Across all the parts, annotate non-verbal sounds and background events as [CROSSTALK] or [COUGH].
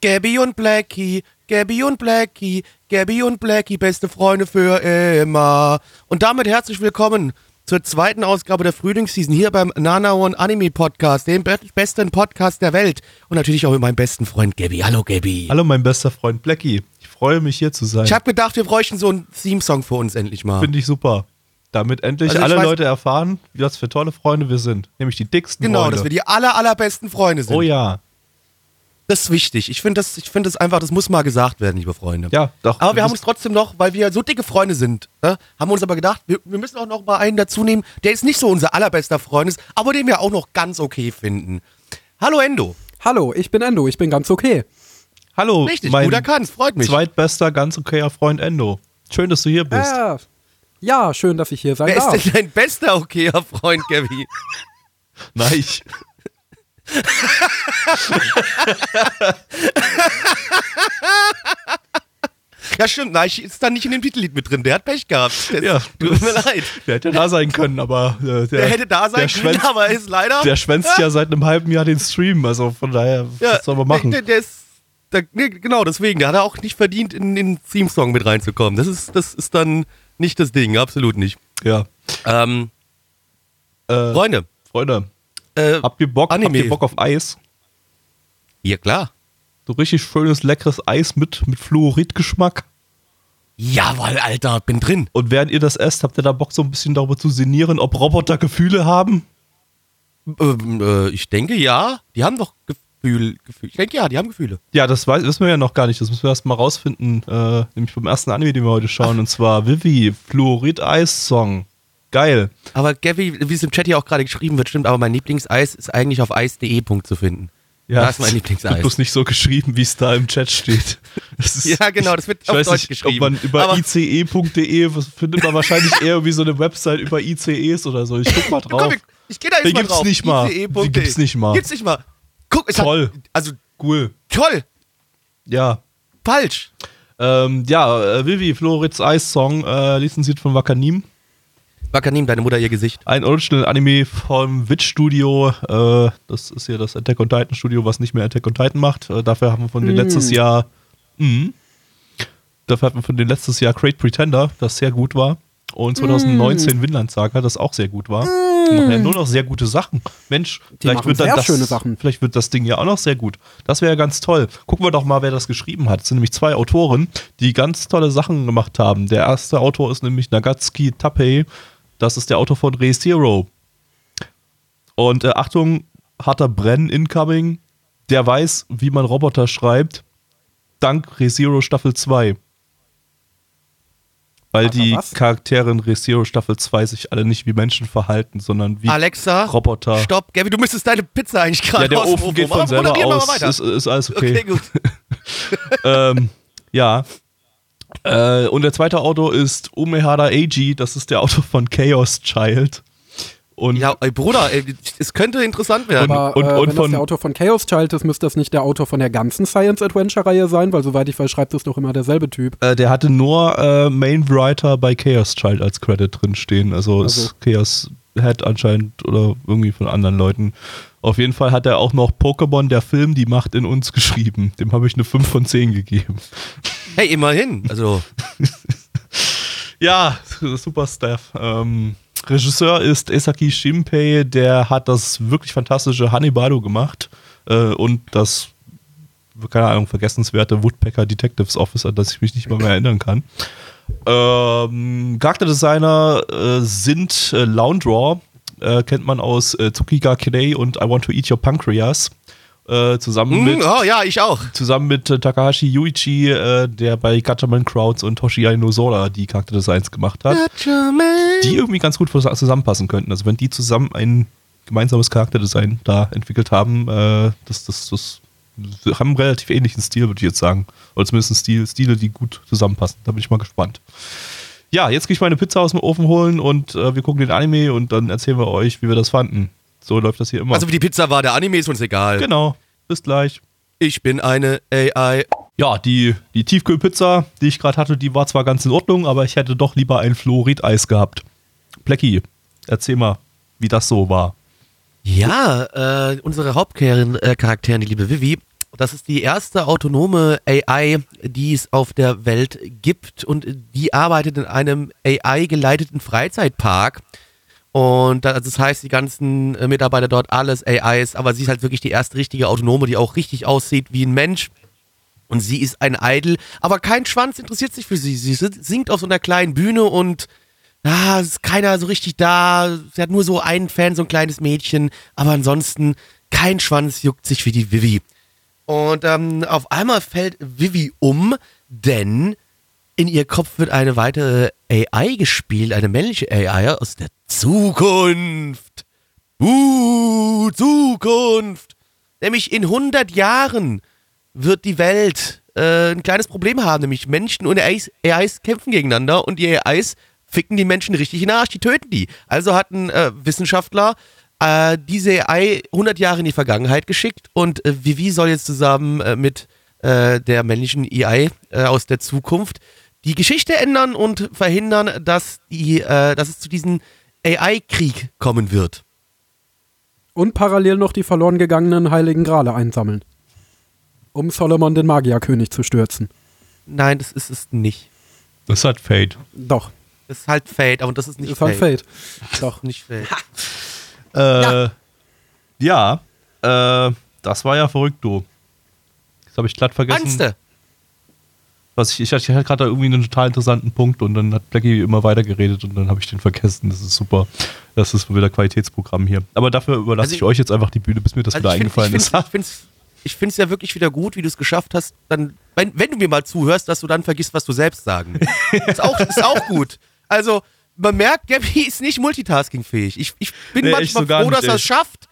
Gabby und Blackie, Gabby und Blackie, Gabby und Blackie, beste Freunde für immer. Und damit herzlich willkommen zur zweiten Ausgabe der Frühlingsseason hier beim Nana One Anime Podcast, dem be besten Podcast der Welt. Und natürlich auch mit meinem besten Freund Gabby. Hallo Gabby. Hallo, mein bester Freund Blackie. Ich freue mich hier zu sein. Ich habe gedacht, wir bräuchten so einen Theme-Song für uns endlich mal. Finde ich super. Damit endlich Also alle weiß- Leute erfahren, was für tolle Freunde wir sind. Nämlich die dicksten Genau, Freunde. dass wir die aller, allerbesten Freunde sind. oh ja. Das ist wichtig. Ich finde das, ich finde das einfach, das muss mal gesagt werden, liebe Freunde. Ja, doch. Aber wir haben uns trotzdem noch, weil wir so dicke Freunde sind, ne, haben wir uns aber gedacht, wir, wir müssen auch noch mal einen dazu nehmen, der jetzt nicht so unser allerbester Freund ist, aber den wir auch noch ganz okay finden. Hallo Endo. Hallo, ich bin Endo, ich bin ganz okay. Hallo, Richtig, mein gut erkannt, freut mich. zweitbester, ganz okayer Freund Endo. Schön, dass du hier bist. Äh, ja, schön, dass ich hier sein Wer darf. ist denn dein bester okayer Freund, Gabby? [LAUGHS] Nein, ich. Ja, stimmt, Neich ist da nicht in dem Titellied mit drin, der hat Pech gehabt. Der, Ja, tut mir leid. Der hätte da sein können, aber äh, der, Der hätte da sein können, schwänzt, aber ist leider. Der schwänzt ja seit einem halben Jahr den Stream, also von daher, was soll man machen? Der, der ist, der, nee, genau, deswegen, der hat er auch nicht verdient, in den Theme-Song mit reinzukommen. Das ist, das ist dann nicht das Ding, absolut nicht. Ja. Ähm, Äh, Freunde, Freunde, äh, habt ihr Bock, habt ihr Bock auf Eis? ja klar. So richtig schönes, leckeres Eis mit, mit Fluoridgeschmack. Jawohl, Alter, bin drin. Und während ihr das esst, habt ihr da Bock, so ein bisschen darüber zu sinnieren, ob Roboter Gefühle haben? Ähm, äh, ich denke ja, die haben doch Gefühl, Gefühl. Ich denke ja, die haben Gefühle. Ja, das weiß, wissen wir ja noch gar nicht. Das müssen wir erst mal rausfinden. Äh, nämlich beim ersten Anime, den wir heute schauen. Und zwar Vivi, Fluorid-Eis-Song. Geil. Aber Gabby, wie es im Chat hier auch gerade geschrieben wird, stimmt, aber mein Lieblingseis ist eigentlich auf eis.de Punkt zu finden. Ja, das ist mein Wird [LAUGHS] Lieblingseis. bloß nicht so geschrieben, wie es da im Chat steht. Ist, [LAUGHS] Ja, genau, das wird ich auf weiß Deutsch nicht, geschrieben. Ob man über ice.de, was findet man wahrscheinlich [LAUGHS] eher wie so eine Website über ICEs oder so. Ich guck mal drauf. Komm, ich, ich gehe da jetzt Die mal gibt's drauf. nicht mal. Die gibt's nicht mal. Gibt's nicht mal. Guck, es Toll. Hat, also, Cool. toll. Ja. Falsch. Ähm, ja, äh, Vivi, Florids Eis-Song, äh, lizenziert von Wakanim. Wakanim, deine Mutter ihr Gesicht. Ein Original-Anime vom Witch Studio. Äh, das ist ja das Attack on Titan Studio, was nicht mehr Attack on Titan macht. Äh, dafür haben wir von den letztes Jahr. Mhm. Dafür hatten wir von den letztes Jahr Great Pretender, das sehr gut war. Und 2019 Vinland Saga, das auch sehr gut war. Die machen ja nur noch sehr gute Sachen. Mensch, vielleicht machen wird dann sehr das, schöne Sachen. vielleicht wird das Ding ja auch noch sehr gut. Das wäre ja ganz toll. Gucken wir doch mal, wer das geschrieben hat. Es sind nämlich zwei Autoren, die ganz tolle Sachen gemacht haben. Der erste Autor ist nämlich Nagatsuki Tapei. Das ist der Autor von Re Zero. Und äh, Achtung, harter Brenn incoming. Der weiß, wie man Roboter schreibt. Dank Re Zero Staffel 2. Weil die was? Charaktere in Re Zero Staffel 2 sich alle nicht wie Menschen verhalten, sondern wie Alexa, Roboter. stopp. Gabby, du müsstest deine Pizza eigentlich gerade Ja, der aus dem Ofen geht von selber aus. Ist, ist alles okay. okay, gut. [LAUGHS] [LAUGHS] ähm, ja. Äh, und der zweite Autor ist Umehara Eiji, das ist der Autor von Chaos Child. Und Ja, ey, Bruder, ey, es könnte interessant werden. Aber und- äh, und wenn von- das der Autor von Chaos Child ist, müsste das nicht der Autor von der ganzen Science-Adventure-Reihe sein, weil soweit ich weiß, schreibt es doch immer derselbe Typ. äh, der hatte nur äh, Main Writer bei Chaos Child als Credit drin stehen. Also, Also. ist Chaos Head anscheinend oder irgendwie von anderen Leuten. Auf jeden Fall hat er auch noch Pokémon, der Film, die Macht in uns geschrieben. Dem habe ich eine 5 von 10 gegeben. Hey, immerhin. Also, [LAUGHS] Ja, super Staff. Ähm, Regisseur ist Esaki Shimpei, der hat das wirklich fantastische Hannibalo gemacht äh, und das, keine Ahnung, vergessenswerte Woodpecker Detectives Office, an das ich mich nicht mal mehr erinnern kann. Ähm, Charakterdesigner äh, sind äh, Laundraw, äh, kennt man aus äh, Tsukiga Kirei und I Want to Eat Your Pancreas. Äh, zusammen mit mm, oh ja, ich auch. zusammen mit äh, Takahashi Yuichi, äh, der bei Gatchaman Crowds und Toshiya Nozola die Charakterdesigns gemacht hat, die irgendwie ganz gut zusammenpassen könnten. Also wenn die zusammen einen gemeinsames Charakterdesign da entwickelt haben. Äh, das, das, das haben einen relativ ähnlichen Stil, würde ich jetzt sagen. Oder zumindest Stil, Stile, die gut zusammenpassen. Da bin ich mal gespannt. Ja, jetzt gehe ich meine Pizza aus dem Ofen holen und äh, wir gucken den Anime und dann erzählen wir euch, wie wir das fanden. So läuft das hier immer. Also wie die Pizza war, der Anime ist uns egal. genau. Bis gleich. Ich bin eine AI. Ja, die, die Tiefkühlpizza, die ich gerade hatte, die war zwar ganz in Ordnung, aber ich hätte doch lieber ein Fluorideis gehabt. Plecki, erzähl mal, wie das so war. Ja, äh, unsere Hauptcharakterin, die liebe Vivi, das ist die erste autonome AI, die es auf der Welt gibt und die arbeitet in einem AI-geleiteten Freizeitpark. Und das, das heißt, die ganzen äh, Mitarbeiter dort alles AIs, aber sie ist halt wirklich die erste richtige Autonome, die auch richtig aussieht wie ein Mensch. Und sie ist ein Idol, aber kein Schwanz interessiert sich für sie. Sie singt auf so einer kleinen Bühne und ah, ist keiner so richtig da. Sie hat nur so einen Fan, so ein kleines Mädchen, aber ansonsten kein Schwanz juckt sich wie die Vivi. Und ähm, auf einmal fällt Vivi um, denn in ihr Kopf wird eine weitere AI gespielt, eine männliche AI aus der Zukunft. Uh, Zukunft. Nämlich in 100 Jahren wird die Welt äh, ein kleines Problem haben, nämlich Menschen und AIs, AIs kämpfen gegeneinander und die AIs ficken die Menschen richtig in den Arsch, die töten die. Also hat ein äh, Wissenschaftler äh, diese AI 100 Jahre in die Vergangenheit geschickt und äh, Vivi soll jetzt zusammen äh, mit äh, der männlichen AI äh, aus der Zukunft die Geschichte ändern und verhindern, dass, die, äh, dass es zu diesem AI-Krieg kommen wird. Und parallel noch die verloren gegangenen Heiligen Grale einsammeln. Um Solomon den Magierkönig zu stürzen. Nein, das ist es nicht. Das hat Fate. Doch, Das ist halt Fate, aber das ist nicht ist halt Fate. Fate. Doch. [LAUGHS] Nicht Fate. Äh, ja, äh, das war ja verrückt, du. Das habe ich glatt vergessen. Angste. Was ich, ich, hatte- hatte gerade irgendwie einen total interessanten Punkt und dann hat Blackie immer weiter geredet und dann habe ich den vergessen. Das ist super. Das ist wieder Qualitätsprogramm hier. Aber dafür überlasse Also ich, ich- euch jetzt einfach die Bühne, bis mir das wieder Also ich eingefallen find, ist. ich finde es ja wirklich wieder gut, wie du es geschafft hast, dann, wenn, wenn du mir mal zuhörst, dass du dann vergisst, was du selbst sagen. [LAUGHS] ist, auch, ist auch gut. Also, man merkt, Gabby ist nicht multitaskingfähig. Ich, ich bin Nee, manchmal so froh, nicht, dass er es schafft,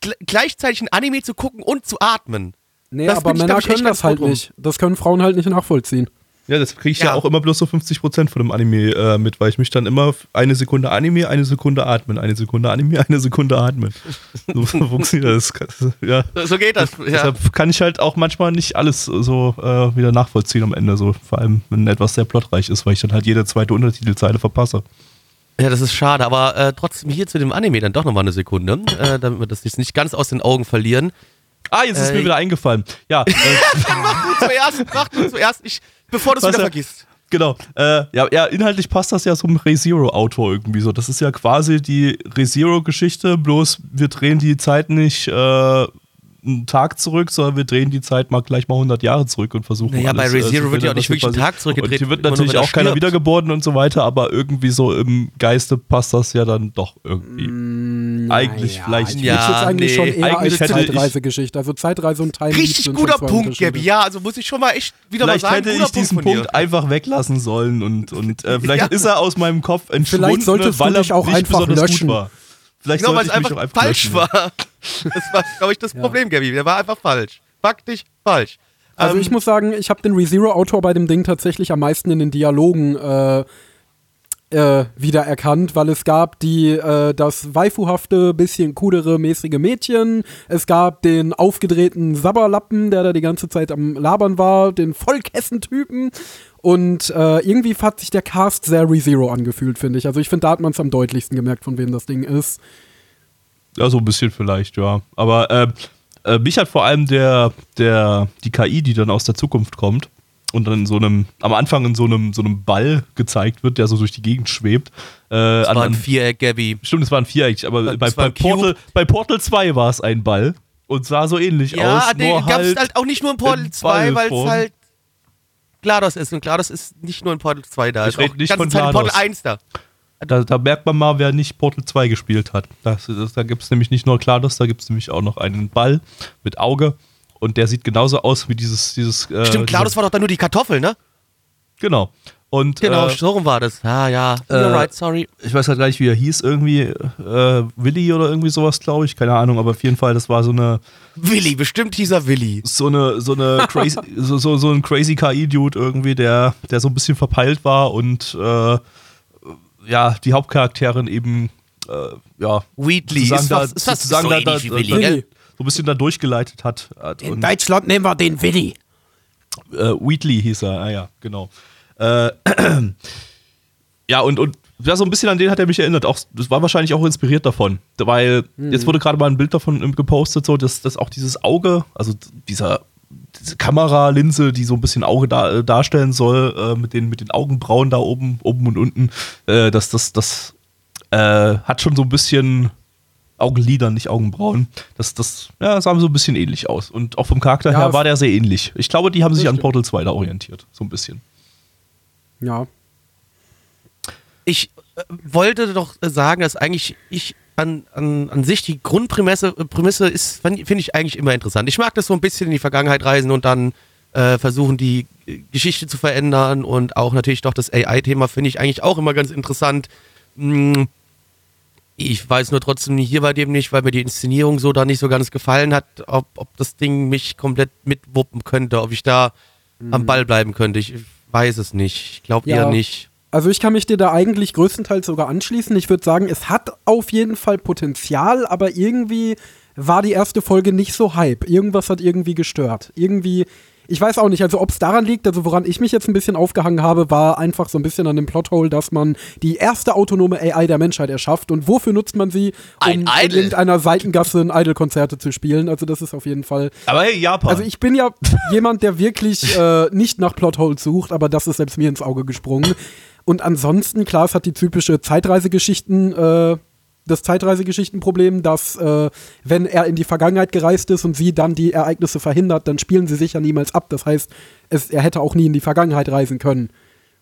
gl gleichzeitig ein Anime zu gucken und zu atmen. Nee, Das aber ich, Männer können das halt drum. nicht. Das können Frauen halt nicht nachvollziehen. Ja, das kriege ich ja. Ja. auch immer bloß so 50% von dem Anime äh, mit, weil ich mich dann immer eine Sekunde Anime, eine Sekunde atmen, eine Sekunde Anime, [LAUGHS] eine Sekunde atmen. So [LAUGHS] funktioniert das. Ja. So geht das. Ja. Deshalb kann ich halt auch manchmal nicht alles so äh, wieder nachvollziehen am Ende, so vor allem wenn etwas sehr plotreich ist, weil ich dann halt jede zweite Untertitelzeile verpasse. ja, das ist schade, aber äh, trotzdem hier zu dem Anime dann doch nochmal eine Sekunde, äh, damit wir das jetzt nicht ganz aus den Augen verlieren. Ah, jetzt ist Äh, mir wieder eingefallen. Ja, äh, [LAUGHS] Mach du zuerst, mach du zuerst, ich, bevor du es wieder er- vergisst. Genau. Äh, ja, ja, inhaltlich passt das ja zum ReZero-Autor irgendwie so. Das ist ja quasi die ReZero-Geschichte, bloß wir drehen die Zeit nicht äh, einen Tag zurück, sondern wir drehen die Zeit mal gleich mal 100 Jahre zurück und versuchen Naja, bei alles, äh, ReZero zu wird ja auch nicht wirklich ein passiert. Tag zurückgedreht, Und hier wird natürlich auch keiner wiedergeboren und so weiter, aber irgendwie so im Geiste passt das ja dann doch irgendwie. Mm, Eigentlich Naja, vielleicht. Ich Ja, würde jetzt eigentlich nee, schon eher eigentlich als hätte ich- Zeitreisegeschichte. Also Zeitreise und Time Richtig guter Punkt. Gabby. Ja, also muss ich schon mal echt wieder Vielleicht mal sagen, hätte guter ich diesen Punkt. Punkt einfach weglassen sollen und, und äh, [LAUGHS] vielleicht Ja. ist er aus meinem Kopf entschwunden, solltest du weil er auch nicht einfach besonders löschen. gut war. Vielleicht Genau, weil sollte es ich einfach falsch löschen. war. Das war, glaube ich, das [LAUGHS] Problem, Gabby. Der war einfach falsch. Faktisch falsch. Also Ähm, ich muss sagen, ich habe den ReZero-Autor bei dem Ding tatsächlich am meisten in den Dialogen äh, äh, wiedererkannt, weil es gab die äh, das waifuhafte, bisschen coolere, mäßige Mädchen, es gab den aufgedrehten Sabberlappen, der da die ganze Zeit am Labern war, den Vollkessentypen und äh, irgendwie hat sich der Cast sehr ReZero angefühlt, finde ich. Also ich finde, da hat man es am deutlichsten gemerkt, von wem das Ding ist. Ja, so ein bisschen vielleicht, ja. Aber äh, äh, mich hat vor allem der, der, die KI, die dann aus der Zukunft kommt und dann in so einem, am Anfang in so einem, so einem Ball gezeigt wird, der so durch die Gegend schwebt. Äh, das an, war ein Viereck, Gabby. stimmt, es war ein Viereck, aber Das bei, bei, ein. Portal, bei Portal 2 war es ein Ball und sah so ähnlich Ja, aus. den nur gab es halt, halt auch nicht nur in Portal in 2, weil es halt GLaDOS ist. Und GLaDOS ist nicht nur in Portal 2 da. Ich ist red auch nicht von in Portal GLaDOS. 1 da. Da, da merkt man mal, wer nicht Portal 2 gespielt hat. Das, das, da gibt es nämlich nicht nur GLaDOS, da gibt es nämlich auch noch einen Ball mit Auge. Und der sieht genauso aus wie dieses. dieses äh, Stimmt, dieser- GLaDOS war doch dann nur die Kartoffel, ne? Genau. Und, Genau, äh, so rum war das. Ah, ja. äh, You're right, sorry. ich weiß halt gar nicht, wie er hieß, irgendwie äh, Willi oder irgendwie sowas, glaube ich, keine Ahnung, aber auf jeden Fall, das war so eine Willi, bestimmt hieß er Willi. so eine so eine [LAUGHS] crazy so, so, so ein crazy KI-Dude irgendwie, der der so ein bisschen verpeilt war und äh, ja die Hauptcharakterin eben äh, ja Wheatley. sozusagen Ist da, fast, ist fast sozusagen so da, Willi, so ein bisschen da durchgeleitet hat. hat und, Deutschland nehmen wir den Willi. äh, Wheatley hieß er, ah ja, genau. Äh, [CLEARS THROAT] ja, und, und ja, so ein bisschen an den hat er mich erinnert. Auch, das war wahrscheinlich auch inspiriert davon. Weil jetzt wurde gerade mal ein Bild davon ähm, gepostet, so, dass, dass auch dieses Auge, also dieser diese Kameralinse, die so ein bisschen Auge da, äh, darstellen soll, äh, mit, den, mit den Augenbrauen da oben, oben und unten, äh, das, das, das äh, hat schon so ein bisschen Augenlider, nicht Augenbrauen. Das, das ja, sah so ein bisschen ähnlich aus. Und auch vom Charakter Ja, her war der sehr ähnlich. Ich glaube, die haben sich an. Portal 2 da orientiert, so ein bisschen. Ja. ich äh, wollte doch sagen, dass eigentlich ich an, an, an sich die Grundprämisse äh, Prämisse ist, finde ich eigentlich immer interessant. Ich mag das so ein bisschen in die Vergangenheit reisen und dann äh, versuchen, die äh, Geschichte zu verändern und auch natürlich doch das AI-Thema finde ich eigentlich auch immer ganz interessant. Hm, ich weiß nur trotzdem hier bei dem nicht, weil mir die Inszenierung so da nicht so ganz gefallen hat, ob, ob das Ding mich komplett mitwuppen könnte, ob ich da am Ball bleiben könnte. Ich weiß es nicht. Ich glaube Ja. eher nicht. Also ich kann mich dir da eigentlich größtenteils sogar anschließen. Ich würde sagen, es hat auf jeden Fall Potenzial, aber irgendwie war die erste Folge nicht so hype. Irgendwas hat irgendwie gestört. Irgendwie, ich weiß auch nicht, also ob es daran liegt, also woran ich mich jetzt ein bisschen aufgehangen habe, war einfach so ein bisschen an dem Plothole, dass man die erste autonome AI der Menschheit erschafft. Und wofür nutzt man sie? Um Ein in irgendeiner Seitengasse ein Idol-Konzerte zu spielen. Also das ist auf jeden Fall Aber hey, Japan. also ich bin ja [LAUGHS] jemand, der wirklich äh, nicht nach Plotholes sucht, aber das ist selbst mir ins Auge gesprungen. Und ansonsten, klar, es hat die typische Zeitreisegeschichten, äh, das Zeitreisegeschichtenproblem, dass äh, wenn er in die Vergangenheit gereist ist und sie dann die Ereignisse verhindert, dann spielen sie sich ja niemals ab. Das heißt, es, er hätte auch nie in die Vergangenheit reisen können.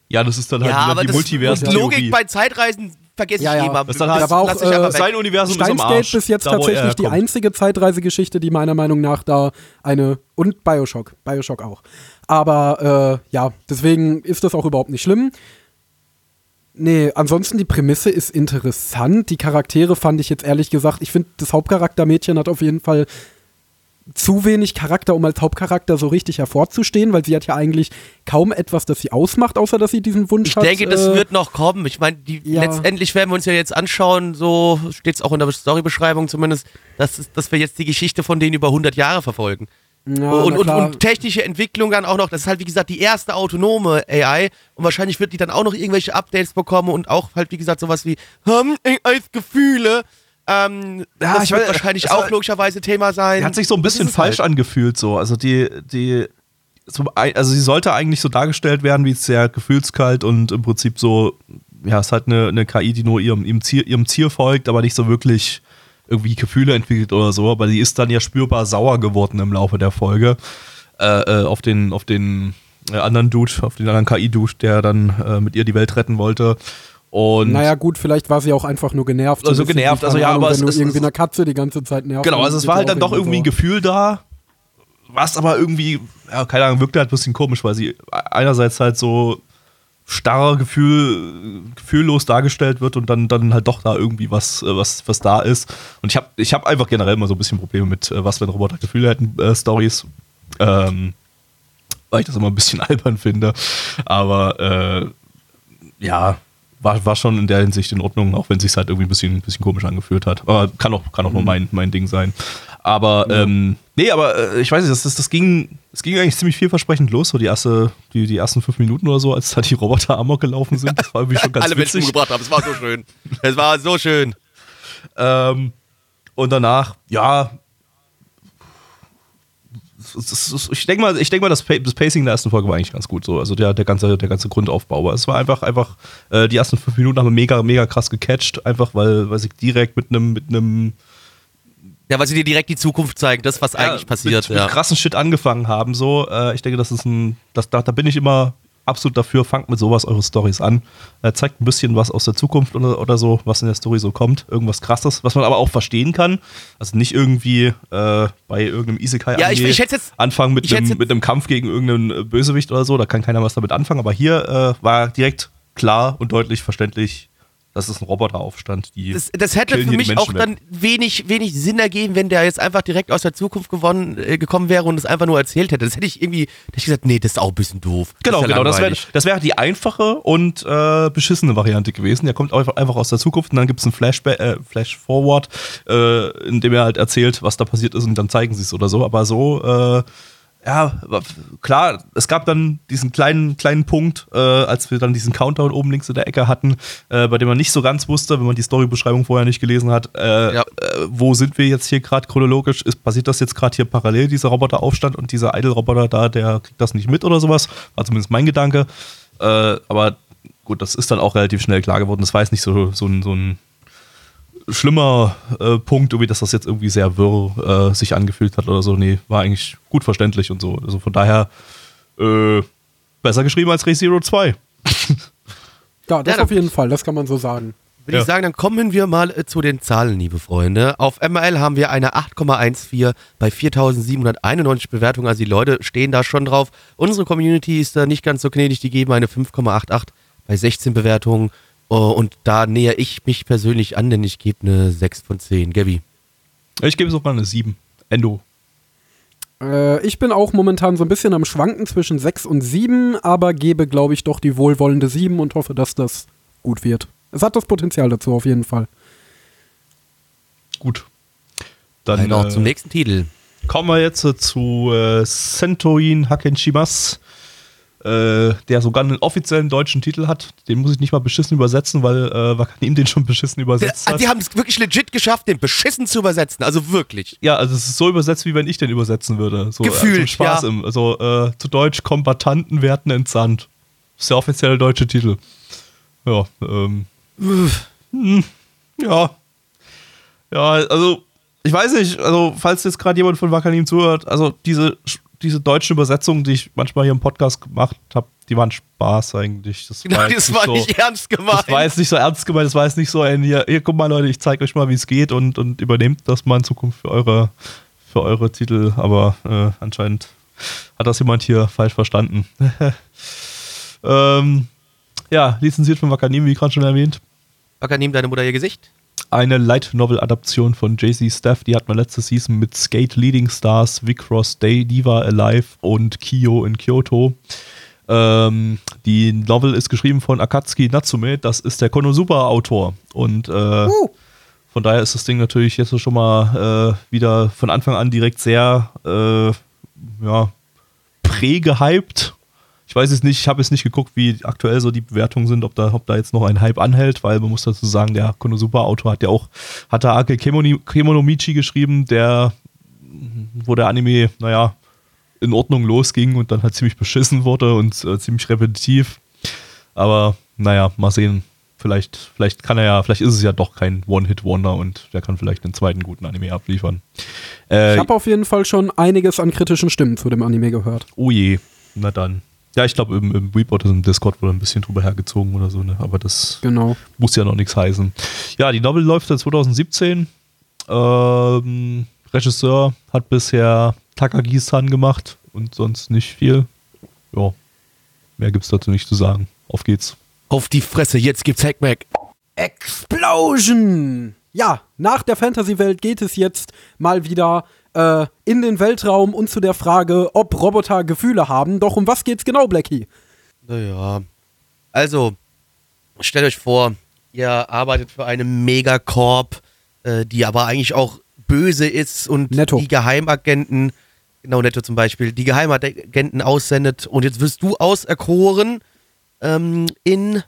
ja, das ist dann halt Ja, wieder aber die Multiversen-Theorie. Logik bei Zeitreisen vergesse Ja, ich ja. immer. Das dann halt- Das Da war auch, ich äh. Sein Universum ist am Steins Arsch. bis jetzt da, tatsächlich die einzige Zeitreisegeschichte, die meiner Meinung nach da eine und Bioshock, Bioshock auch. Aber äh, ja, deswegen ist das auch überhaupt nicht schlimm. Nee, ansonsten die Prämisse ist interessant. Die Charaktere fand ich jetzt ehrlich gesagt, ich finde, das Hauptcharaktermädchen hat auf jeden Fall zu wenig Charakter, um als Hauptcharakter so richtig hervorzustehen, weil sie hat ja eigentlich kaum etwas, das sie ausmacht, außer dass sie diesen Wunsch Ich hat. denke, das äh, wird noch kommen. Ich meine, ja. letztendlich werden wir uns ja jetzt anschauen, so steht es auch in der Storybeschreibung zumindest, dass, dass wir jetzt die Geschichte von denen über 100 Jahre verfolgen. Ja, und, und, und technische Entwicklung dann auch noch. Das ist halt, wie gesagt, die erste autonome AI. Und wahrscheinlich wird die dann auch noch irgendwelche Updates bekommen und auch halt, wie gesagt, sowas wie, haben AIs Gefühle. Ähm, Ja, das ich wird weiß, wahrscheinlich es auch war- logischerweise Thema sein. Die hat sich so ein bisschen es falsch halt. angefühlt, so. Also die, die, also sie sollte eigentlich so dargestellt werden, wie sehr gefühlskalt und im Prinzip so, ja, es ist halt eine, eine KI, die nur ihrem, ihrem, Ziel, ihrem Ziel folgt, aber nicht so wirklich irgendwie Gefühle entwickelt oder so. Aber die ist dann ja spürbar sauer geworden im Laufe der Folge äh, äh, auf den, auf den äh, anderen Dude, auf den anderen KI-Dude, der dann äh, mit ihr die Welt retten wollte. Und Naja, gut, vielleicht war sie auch einfach nur genervt. Also genervt, also ja, Ahnung, aber wenn es- es- irgendwie eine Katze die ganze Zeit nervt. Genau, also es war halt dann doch irgendwie ein Gefühl da, was aber irgendwie, ja, keine Ahnung, wirkte halt ein bisschen komisch, weil sie einerseits halt so starr Gefühl, gefühllos dargestellt wird und dann, dann halt doch da irgendwie was, äh, was, was da ist. Und ich habe ich hab einfach generell immer so ein bisschen Probleme mit, äh, was wenn Roboter Gefühle hätten, äh, Stories. Ähm, weil ich das immer ein bisschen [LAUGHS] albern finde. Aber äh, ja, war, war schon in der Hinsicht in Ordnung, auch wenn es sich halt irgendwie ein bisschen, ein bisschen komisch angefühlt hat. Aber kann auch, kann auch nur mein, mein Ding sein. Aber, ähm, nee, aber äh, ich weiß nicht, das, das, das, ging, das ging eigentlich ziemlich vielversprechend los, so die, erste, die, die ersten fünf Minuten oder so, als da die Roboter amok gelaufen sind. Das war irgendwie schon [LAUGHS] ganz Alle Menschen witzig. umgebracht haben. Es war so schön. Es war so schön. Ähm, und danach, ja. Ich denke mal, ich denk mal das, Pa- das Pacing der ersten Folge war eigentlich ganz gut so. Also der, der, ganze, der ganze Grundaufbau. Aber es war einfach, einfach, äh, die ersten fünf Minuten haben wir mega, mega krass gecatcht, einfach weil, weil sie direkt mit einem, mit einem Ja, weil sie dir direkt die Zukunft zeigen, das, was eigentlich ja, passiert. Mit, ja. mit krassen Shit angefangen haben. So, äh, ich denke, das ist ein, das, da, da bin ich immer absolut dafür, fangt mit sowas eure Stories an. Äh, zeigt ein bisschen was aus der Zukunft oder, oder so, was in der Story so kommt. Irgendwas krasses, was man aber auch verstehen kann. Also nicht irgendwie äh, bei irgendeinem Isekai Ja, ich- ich jetzt- anfangen mit einem, mit einem Kampf gegen irgendeinen äh, Bösewicht oder so. Da kann keiner was damit anfangen. Aber hier äh, war direkt klar und deutlich verständlich, dass es ein Roboteraufstand. Die Das, das hätte für mich auch weg. dann wenig, wenig Sinn ergeben, wenn der jetzt einfach direkt aus der Zukunft gewonnen, äh, gekommen wäre und es einfach nur erzählt hätte. Das hätte ich irgendwie, hätte ich gesagt, nee, das ist auch ein bisschen doof. Genau, das ist ja genau. Das wäre langweilig. das wär die einfache und äh, beschissene Variante gewesen. Der kommt einfach einfach aus der Zukunft und dann gibt es einen Flashback, äh, Flash-Forward, äh, in dem er halt erzählt, was da passiert ist und dann zeigen sie es oder so. Aber so, äh, ja, klar, es gab dann diesen kleinen, kleinen Punkt, äh, als wir dann diesen Countdown oben links in der Ecke hatten, äh, bei dem man nicht so ganz wusste, wenn man die Storybeschreibung vorher nicht gelesen hat, äh, Ja. äh, wo sind wir jetzt hier gerade chronologisch? Ist, passiert das jetzt gerade hier parallel, dieser Roboteraufstand und dieser Idle-Roboter da, der kriegt das nicht mit oder sowas? War zumindest mein Gedanke. Äh, aber gut, das ist dann auch relativ schnell klar geworden. Das war jetzt nicht so, so, ein, so ein schlimmer äh, Punkt, irgendwie, dass das jetzt irgendwie sehr wirr äh, sich angefühlt hat oder so. Nee, war eigentlich gut verständlich und so. Also von daher äh, besser geschrieben als Race Zero 2. Ja, das Ja, auf jeden Fall, das kann man so sagen. Würde Ja. ich sagen, dann kommen wir mal äh, zu den Zahlen, liebe Freunde. Auf ML haben wir eine 8,14 bei 4791 Bewertungen. Also die Leute stehen da schon drauf. Unsere Community ist da nicht ganz so gnädig. Die geben eine 5,88 bei 16 Bewertungen. Oh, und da näher ich mich persönlich an, denn ich gebe eine 6 von 10. Gabi. Ich gebe sogar eine 7. Endo. Äh, ich bin auch momentan so ein bisschen am Schwanken zwischen 6 und 7, aber gebe, glaube ich, doch die wohlwollende 7 und hoffe, dass das gut wird. Es hat das Potenzial dazu auf jeden Fall. Gut. Dann Dann auch äh, zum nächsten Titel. kommen wir jetzt äh, zu äh, Sentoin Hakenshimas, äh, der sogar einen offiziellen deutschen Titel hat. Den muss ich nicht mal beschissen übersetzen, weil äh, Wakanim den schon beschissen übersetzt Die, hat. die haben es wirklich legit geschafft, den beschissen zu übersetzen. Also wirklich. Ja, also es ist so übersetzt, wie wenn ich den übersetzen würde. So, Gefühlt, also Spaß ja. im, also äh, zu Deutsch Kombattanten werden entsandt. Das ist der offizielle deutsche Titel. Ja, ähm. hm, ja. Ja, also, ich weiß nicht, also, falls jetzt gerade jemand von Wakanim zuhört, also diese, diese deutschen Übersetzungen, die ich manchmal hier im Podcast gemacht habe, die waren Spaß eigentlich. Das Genau, [LAUGHS] jetzt das war so, nicht ernst gemeint. das war jetzt nicht so ernst gemeint, das war jetzt nicht so ein, hier, hier guck mal Leute, ich zeige euch mal, wie es geht und, und übernehmt das mal in Zukunft für eure, für eure Titel, aber äh, anscheinend hat das jemand hier falsch verstanden. [LAUGHS] ähm, ja, lizenziert von Wakanim, wie gerade schon erwähnt. Backer, nimm deine Mutter ihr Gesicht. Eine Light Novel Adaption von JC Staff, die hat man letzte Season mit Skate Leading Stars, Vicross Day, Diva Alive und Kyo in Kyoto. Ähm, die Novel ist geschrieben von Akatsuki Natsume, das ist der Konosuba-Autor. Und äh, von daher ist das Ding natürlich jetzt schon mal äh, wieder von Anfang an direkt sehr äh, ja, prägehypt. Ich weiß es nicht, ich habe jetzt nicht geguckt, wie aktuell so die Bewertungen sind, ob da, ob da jetzt noch ein Hype anhält, weil man muss dazu sagen, der Konosuba-Autor hat ja auch Hataake Kemonomichi geschrieben, der, wo der Anime, naja, in Ordnung losging und dann halt ziemlich beschissen wurde und äh, ziemlich repetitiv. Aber naja, mal sehen. Vielleicht, vielleicht kann er ja, vielleicht ist es ja doch kein One-Hit-Wonder und der kann vielleicht einen zweiten guten Anime abliefern. Äh, Ich habe auf jeden Fall schon einiges an kritischen Stimmen zu dem Anime gehört. Oh je, na dann. Ja, ich glaube, im, im Weebot im Discord wurde ein bisschen drüber hergezogen oder so, ne? Aber das Genau. muss ja noch nichts heißen. Ja, die Novel läuft seit 2017. Ähm, Regisseur hat bisher Takagi-san gemacht und sonst nicht viel. Ja, mehr gibt's dazu nicht zu sagen. Auf geht's. Auf die Fresse, jetzt gibt's Hackmack. Explosion! Ja, nach der Fantasy-Welt geht es jetzt mal wieder äh, in den Weltraum und zu der Frage, ob Roboter Gefühle haben. Doch um was geht's genau, Blackie? Naja. Also, stellt euch vor, ihr arbeitet für eine Megacorp, äh, die aber eigentlich auch böse ist und Netto. die Geheimagenten, genau Netto zum Beispiel, die Geheimagenten aussendet und jetzt wirst du auserkoren, ähm, in,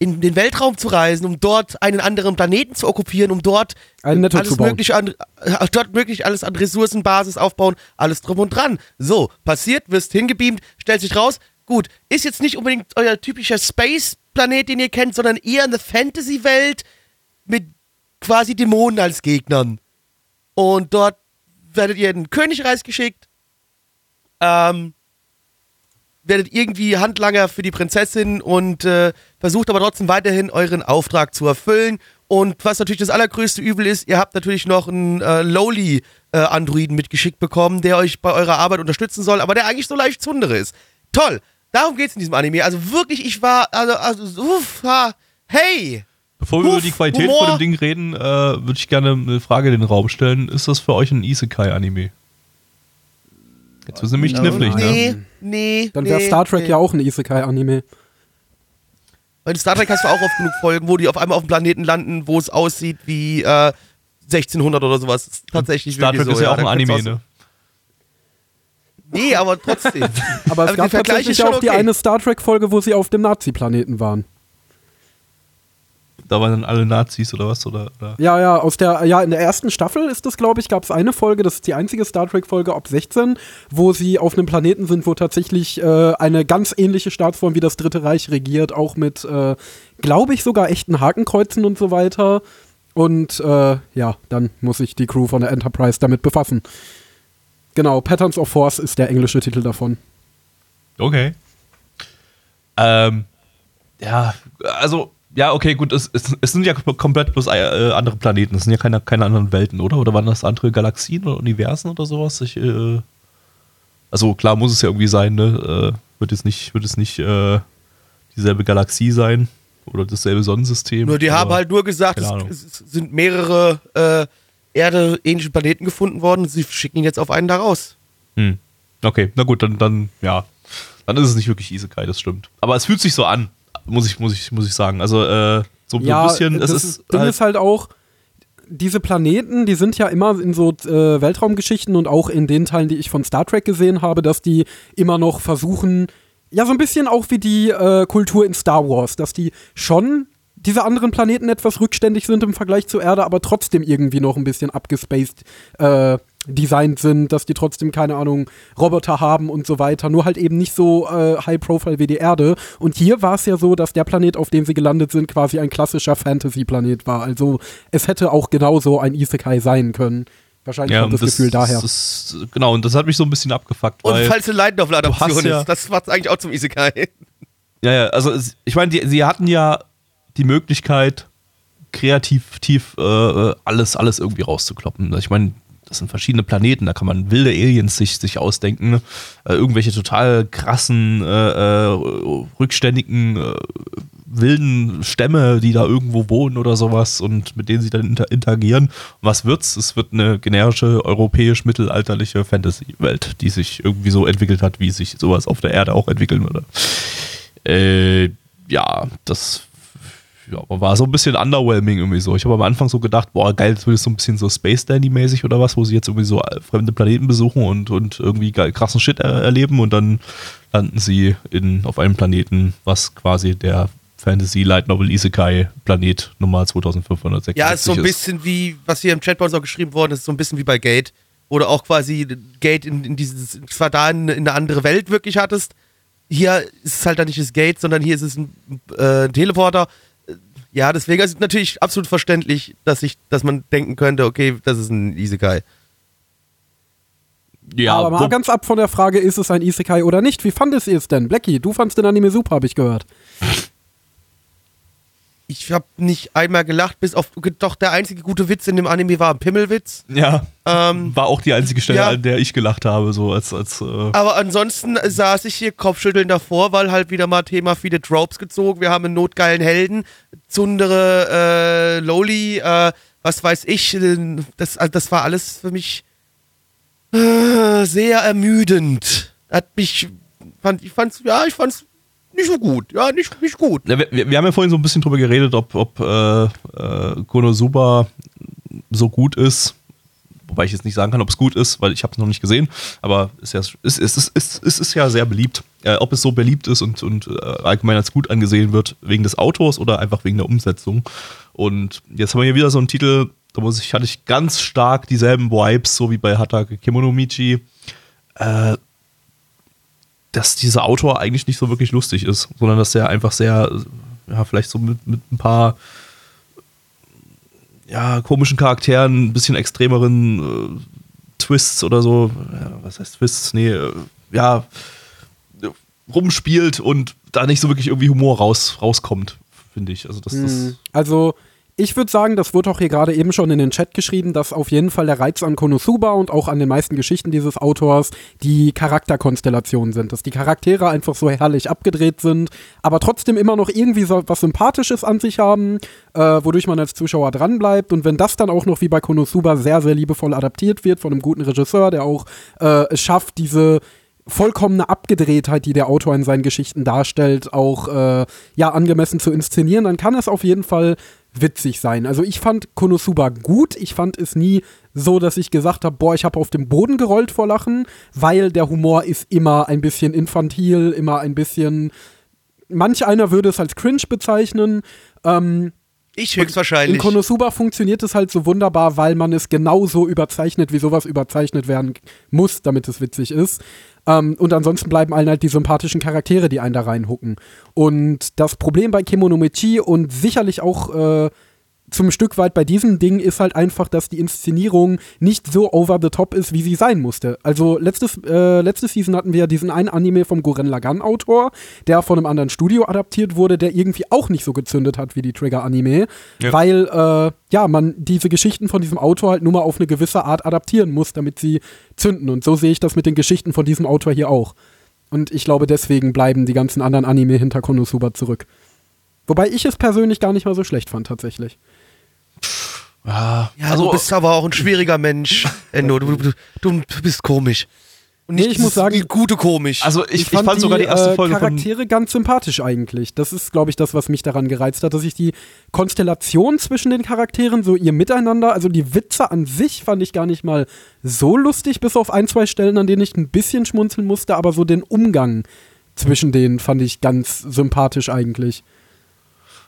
in den Weltraum zu reisen, um dort einen anderen Planeten zu okkupieren, um dort alles mögliche an, äh, dort möglich alles an Ressourcenbasis aufbauen, alles drum und dran. So, passiert, wirst hingebeamt, stellt sich raus, gut, ist jetzt nicht unbedingt euer typischer Space-Planet, den ihr kennt, sondern eher eine Fantasy-Welt mit quasi Dämonen als Gegnern. Und dort werdet ihr in Königreich geschickt. Ähm, werdet irgendwie Handlanger für die Prinzessin und äh, versucht aber trotzdem weiterhin euren Auftrag zu erfüllen. Und was natürlich das allergrößte Übel ist, ihr habt natürlich noch einen äh, Lowly-Androiden mitgeschickt bekommen, der euch bei eurer Arbeit unterstützen soll, aber der eigentlich so leicht Zundere ist. Toll, darum geht's in diesem Anime. Also wirklich, ich war, also, also uff, ha, hey! Bevor wir Huff, über die Qualität Humor. von dem Ding reden, äh, würde ich gerne eine Frage in den Raum stellen. Ist das für euch ein Isekai-Anime? Jetzt wird nämlich knifflig, ne? Nee, nee. Dann wäre nee, Star Trek nee. ja auch ein Isekai-Anime. Weil in Star Trek hast du auch oft genug Folgen, wo die auf einmal auf dem Planeten landen, wo es aussieht wie äh, 1600 oder sowas. Tatsächlich Star Trek wirklich ist so, ja auch ein Anime, ne? Nee, aber trotzdem. [LAUGHS] Aber es Aber gab der Vergleich tatsächlich auch die okay. eine Star Trek-Folge, wo sie auf dem Nazi-Planeten waren. Da waren dann alle Nazis oder was? Oder, oder? Ja, ja, aus der, ja, in der ersten Staffel ist das, glaube ich, gab es eine Folge, das ist die einzige Star Trek-Folge ab 16, wo sie auf einem Planeten sind, wo tatsächlich äh, eine ganz ähnliche Staatsform wie das Dritte Reich regiert, auch mit, äh, glaube ich, sogar echten Hakenkreuzen und so weiter. Und äh, ja, dann muss sich die Crew von der Enterprise damit befassen. Genau, Patterns of Force ist der englische Titel davon. Okay. Ähm, ja, also, ja, okay, gut, es, es, es sind ja komplett bloß äh, andere Planeten, es sind ja keine, keine anderen Welten, oder? Oder waren das andere Galaxien oder Universen oder sowas? Ich, äh, also klar muss es ja irgendwie sein, ne? Äh, wird es nicht, wird es nicht dieselbe Galaxie sein oder dasselbe Sonnensystem? Nur die haben halt nur gesagt, es, es sind mehrere äh, Erde-ähnliche Planeten gefunden worden sie schicken ihn jetzt auf einen da raus. Hm. Okay, na gut, dann, dann, ja. Dann ist es nicht wirklich Isekai, das stimmt. Aber es fühlt sich so an, muss ich, muss ich, muss ich sagen. Also, äh, so Ja, ein bisschen, es das ist Ding halt, ist halt auch, diese Planeten, die sind ja immer in so äh, Weltraumgeschichten und auch in den Teilen, die ich von Star Trek gesehen habe, dass die immer noch versuchen, ja, so ein bisschen auch wie die äh, Kultur in Star Wars, dass die schon diese anderen Planeten etwas rückständig sind im Vergleich zur Erde, aber trotzdem irgendwie noch ein bisschen abgespaced äh, designt sind, dass die trotzdem, keine Ahnung, Roboter haben und so weiter, nur halt eben nicht so äh, high-profile wie die Erde. Und hier war es ja so, dass der Planet, auf dem sie gelandet sind, quasi ein klassischer Fantasy-Planet war. Also es hätte auch genauso ein Isekai sein können. Wahrscheinlich ja, kommt das, das Gefühl daher. Das genau, und das hat mich so ein bisschen abgefuckt. Und weil, falls eine Light Novel Adaption du hast ja- ist, das macht eigentlich auch zum Isekai. Ja, ja, also ich meine, sie hatten ja die Möglichkeit, kreativ tief äh, äh, alles, alles irgendwie rauszukloppen. Ich meine, das sind verschiedene Planeten, da kann man wilde Aliens sich, sich ausdenken, äh, irgendwelche total krassen, äh, äh, rückständigen, äh, wilden Stämme, die da irgendwo wohnen oder sowas und mit denen sie dann inter interagieren. Und was wird's? Es wird eine generische europäisch-mittelalterliche Fantasy-Welt, die sich irgendwie so entwickelt hat, wie sich sowas auf der Erde auch entwickeln würde. Äh, ja, das ja, war so ein bisschen underwhelming irgendwie so. Ich habe am Anfang so gedacht, boah, geil, das wird so ein bisschen so Space Dandy-mäßig oder was, wo sie jetzt irgendwie so äh, fremde Planeten besuchen und, und irgendwie geil, krassen Shit er erleben und dann landen sie in, auf einem Planeten, was quasi der Fantasy Light Novel Isekai Planet Nummer 2566 Ja, ist so ein bisschen wie, was hier im Chat bei uns auch geschrieben worden ist, so ein bisschen wie bei Gate, wo du auch quasi Gate in, in dieses, zwar da in, in eine andere Welt wirklich hattest. Hier ist es halt dann nicht das Gate, sondern hier ist es ein, äh, ein Teleporter. Ja, deswegen ist es natürlich absolut verständlich, dass ich, dass man denken könnte, okay, das ist ein Isekai. Ja, Aber mal ganz ab von der Frage, ist es ein Isekai oder nicht? Wie fandest ihr es denn? Blackie, du fandst den Anime super, habe ich gehört. Ich habe nicht einmal gelacht, bis auf, doch der einzige gute Witz in dem Anime war ein Pimmelwitz. ja, Ähm, war auch die einzige Stelle, ja. an der ich gelacht habe, so als, als äh, Aber ansonsten saß ich hier kopfschüttelnd davor, weil halt wieder mal Thema viele Tropes gezogen. Wir haben einen notgeilen Helden, Zundere, äh, Loli, äh, was weiß ich. Das, also das war alles für mich äh, sehr ermüdend. Hat mich, fand, ich fand's, ja, ich fand's nicht so gut. Ja, nicht, nicht gut. Ja, wir, wir haben ja vorhin so ein bisschen drüber geredet, ob, ob äh, äh, Konosuba so gut ist. Wobei ich jetzt nicht sagen kann, ob es gut ist, weil ich habe es noch nicht gesehen. Aber ist ja, ist, ist, ist, ist, ist, ist ja sehr beliebt. Äh, ob es so beliebt ist und, und äh, allgemein als gut angesehen wird, wegen des Autors oder einfach wegen der Umsetzung. Und jetzt haben wir hier wieder so einen Titel, da muss ich, hatte ich ganz stark dieselben Vibes, so wie bei Hatake Kimonomichi. Äh, dass dieser Autor eigentlich nicht so wirklich lustig ist, sondern dass er einfach sehr, ja, vielleicht so mit, mit ein paar ja, komischen Charakteren, ein bisschen extremeren äh, Twists oder so. Ja, was heißt Twists? Nee, äh, ja, rumspielt und da nicht so wirklich irgendwie Humor raus, rauskommt, finde ich. Also das, das Also ich würde sagen, das wurde auch hier gerade eben schon in den Chat geschrieben, dass auf jeden Fall der Reiz an Konosuba und auch an den meisten Geschichten dieses Autors die Charakterkonstellationen sind, dass die Charaktere einfach so herrlich abgedreht sind, aber trotzdem immer noch irgendwie so was Sympathisches an sich haben, äh, wodurch man als Zuschauer dranbleibt. Und wenn das dann auch noch wie bei Konosuba sehr, sehr liebevoll adaptiert wird von einem guten Regisseur, der auch äh, es schafft, diese vollkommene Abgedrehtheit, die der Autor in seinen Geschichten darstellt, auch äh, ja angemessen zu inszenieren, dann kann es auf jeden Fall witzig sein. Also ich fand Konosuba gut. Ich fand es nie so, dass ich gesagt habe, boah, ich habe auf dem Boden gerollt vor Lachen, weil der Humor ist immer ein bisschen infantil, immer ein bisschen. Manch einer würde es als cringe bezeichnen. Ähm, ich höchstwahrscheinlich. In Konosuba funktioniert es halt so wunderbar, weil man es genauso überzeichnet, wie sowas überzeichnet werden muss, damit es witzig ist. Ähm, und ansonsten bleiben allen halt die sympathischen Charaktere, die einen da reinhucken. Und das Problem bei Kemonomichi und sicherlich auch äh, zum Stück weit bei diesem Ding ist halt einfach, dass die Inszenierung nicht so over the top ist, wie sie sein musste. Also letztes, äh, letzte Season hatten wir ja diesen einen Anime vom Goren Lagann-Autor, der von einem anderen Studio adaptiert wurde, der irgendwie auch nicht so gezündet hat wie die Trigger-Anime, ja. weil äh, ja, man diese Geschichten von diesem Autor halt nur mal auf eine gewisse Art adaptieren muss, damit sie zünden. Und so sehe ich das mit den Geschichten von diesem Autor hier auch. Und ich glaube, deswegen bleiben die ganzen anderen Anime hinter Konosuba zurück. Wobei ich es persönlich gar nicht mal so schlecht fand, tatsächlich. Ja, ja also, du bist aber auch ein schwieriger Mensch, [LAUGHS] Endo. Du, du, du bist komisch. Und nicht nee, ich muss sagen, die gute komisch. Also ich, ich, fand, ich fand, sogar die erste äh, Folge Charaktere ganz sympathisch eigentlich. Das ist, glaube ich, das, was mich daran gereizt hat, dass ich die Konstellation zwischen den Charakteren, so ihr Miteinander, also die Witze an sich fand ich gar nicht mal so lustig, bis auf ein, zwei Stellen, an denen ich ein bisschen schmunzeln musste, aber so den Umgang zwischen denen fand ich ganz sympathisch eigentlich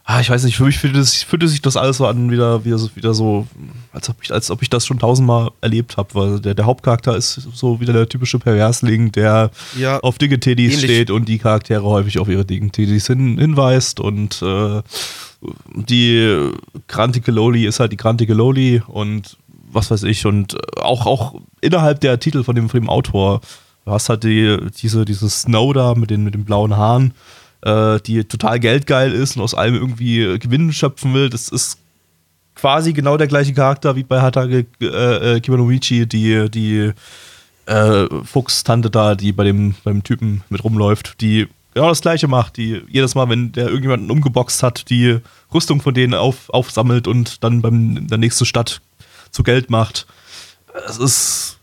ah, ich weiß nicht, für mich fühlte, fühlte sich das alles so an, wieder, wieder, wieder so, als ob, ich, als ob ich das schon tausendmal erlebt habe, weil der, der Hauptcharakter ist so wieder der typische Perversling, der ja, auf Dignitätis steht und die Charaktere häufig auf ihre Dignitätis hin, hinweist und äh, die Grantige Loli ist halt die Grantige Loli und was weiß ich und auch, auch innerhalb der Titel von dem, von dem Autor, du hast halt die, diese, dieses Snow da mit den, mit den blauen Haaren, äh, die total geldgeil ist und aus allem irgendwie Gewinn schöpfen will. Das ist quasi genau der gleiche Charakter wie bei Hatage äh, äh, Kibanomichi, die, die äh, Fuchstante da, die bei dem, beim Typen mit rumläuft, die genau das gleiche macht, die jedes Mal, wenn der irgendjemanden umgeboxt hat, die Rüstung von denen auf, aufsammelt und dann beim der nächsten Stadt zu Geld macht. Es ist.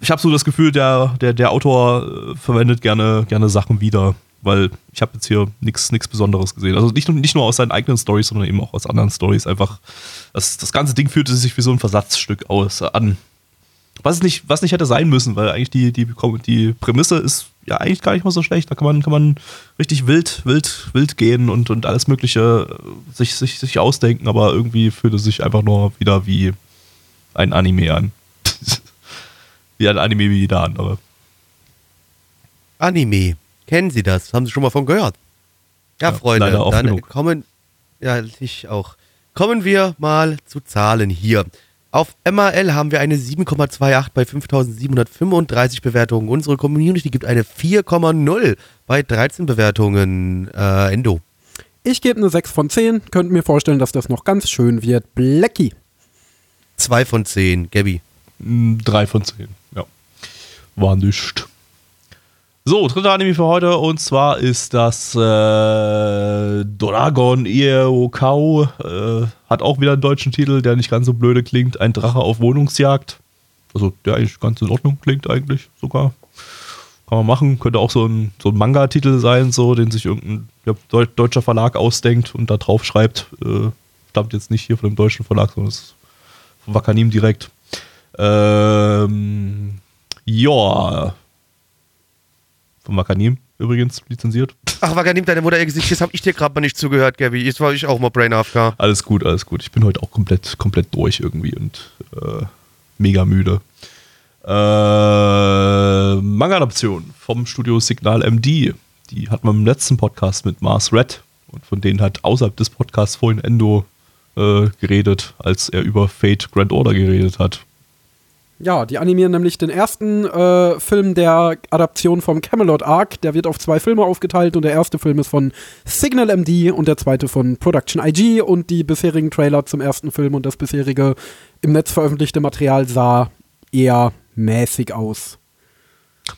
Ich habe so das Gefühl, der, der, der Autor äh, verwendet gerne, gerne Sachen wieder weil ich habe jetzt hier nichts Besonderes gesehen. Also nicht, nicht nur aus seinen eigenen Stories, sondern eben auch aus anderen Stories. Einfach, das, das ganze Ding fühlte sich wie so ein Versatzstück aus an. Was nicht, was nicht hätte sein müssen, weil eigentlich die, die, die Prämisse ist ja eigentlich gar nicht mal so schlecht. Da kann man, kann man richtig wild, wild, wild gehen und, und alles Mögliche äh, sich, sich, sich ausdenken, aber irgendwie fühlte es sich einfach nur wieder wie ein Anime an. [LAUGHS] wie ein Anime wie jeder andere. Anime. Kennen Sie das? Haben Sie schon mal von gehört? Ja, ja Freunde, dann genug. kommen, ja, ich auch. Kommen wir mal zu Zahlen hier. Auf MAL haben wir eine 7,28 bei 5735 Bewertungen. Unsere Community gibt eine 4,0 bei 13 Bewertungen. Äh, Endo. Ich gebe eine 6 von 10. Könnt mir vorstellen, dass das noch ganz schön wird. Blackie. 2 von 10. Gabby. 3 von 10. Ja. War nichts. So, dritter Anime für heute und zwar ist das äh, Dragon Iokau. Äh, hat auch wieder einen deutschen Titel, der nicht ganz so blöde klingt. Ein Drache auf Wohnungsjagd. Also der eigentlich ganz in Ordnung klingt eigentlich sogar. Kann man machen. Könnte auch so ein, so ein Manga-Titel sein, so, den sich irgendein ja, deutscher Verlag ausdenkt und da drauf schreibt. Äh, stammt jetzt nicht hier von dem deutschen Verlag, sondern ist von Wakanim direkt. Ähm, ja, von Wakanim übrigens lizenziert. Ach, Wakanim, deine Mutter, jetzt habe ich dir gerade mal nicht zugehört, Gabby. Jetzt war ich auch mal Brain AFK. Alles gut, alles gut. Ich bin heute auch komplett, komplett durch irgendwie und äh, mega müde. Äh, Manga-Adaption vom Studio Signal MD. Die hatten wir im letzten Podcast mit Mars Red. Und von denen hat außerhalb des Podcasts vorhin Endo äh, geredet, als er über Fate Grand Order geredet hat. Ja, die animieren nämlich den ersten äh, Film der Adaption vom Camelot Arc. Der wird auf zwei Filme aufgeteilt und der erste Film ist von Signal MD und der zweite von Production IG und die bisherigen Trailer zum ersten Film und das bisherige im Netz veröffentlichte Material sah eher mäßig aus.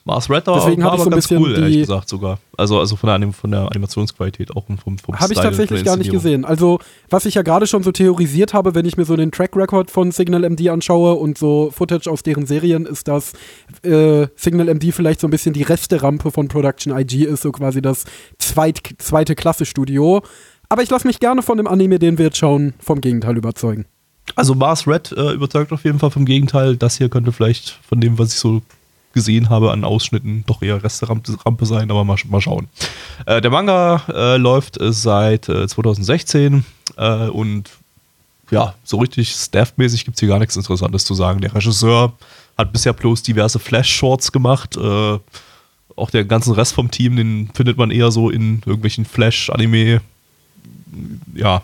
Mars Red war, Deswegen war ich so ein ganz bisschen cool, ehrlich gesagt sogar. Also, also von, der, Anim von der Animationsqualität auch und vom, vom Habe ich tatsächlich gar nicht gesehen. Also, was ich ja gerade schon so theorisiert habe, wenn ich mir so den Track Record von Signal MD anschaue und so Footage aus deren Serien, ist, dass äh, Signal MD vielleicht so ein bisschen die Resterampe von Production IG ist, so quasi das zweit, zweite Klasse-Studio. Aber ich lasse mich gerne von dem Anime, den wir jetzt schauen, vom Gegenteil überzeugen. Also Mars Red äh, überzeugt auf jeden Fall vom Gegenteil. Das hier könnte vielleicht von dem, was ich so gesehen habe an Ausschnitten, doch eher Resterampe Rampe sein, aber mal, mal schauen. Äh, der Manga äh, läuft äh, seit äh, 2016 äh, und ja, so richtig staffmäßig gibt es hier gar nichts Interessantes zu sagen. Der Regisseur hat bisher bloß diverse Flash-Shorts gemacht. Äh, auch der ganzen Rest vom Team, den findet man eher so in irgendwelchen Flash-Anime. Ja,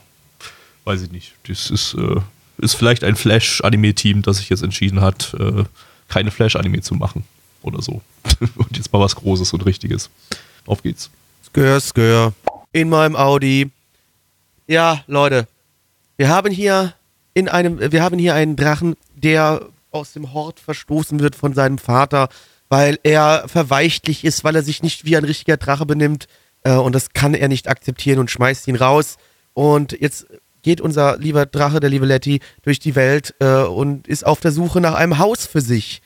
weiß ich nicht. Das ist, äh, ist vielleicht ein Flash-Anime-Team, das sich jetzt entschieden hat, äh, keine Flash-Anime zu machen. Oder so. [LAUGHS] und jetzt mal was Großes und Richtiges. Auf geht's. Skör, skör. In meinem Audi. Ja, Leute. Wir haben hier in einem, wir haben hier einen Drachen, der aus dem Hort verstoßen wird von seinem Vater, weil er verweichtlich ist, weil er sich nicht wie ein richtiger Drache benimmt. Äh, und das kann er nicht akzeptieren und schmeißt ihn raus. Und jetzt geht unser lieber Drache, der liebe Letty, durch die Welt äh, und ist auf der Suche nach einem Haus für sich.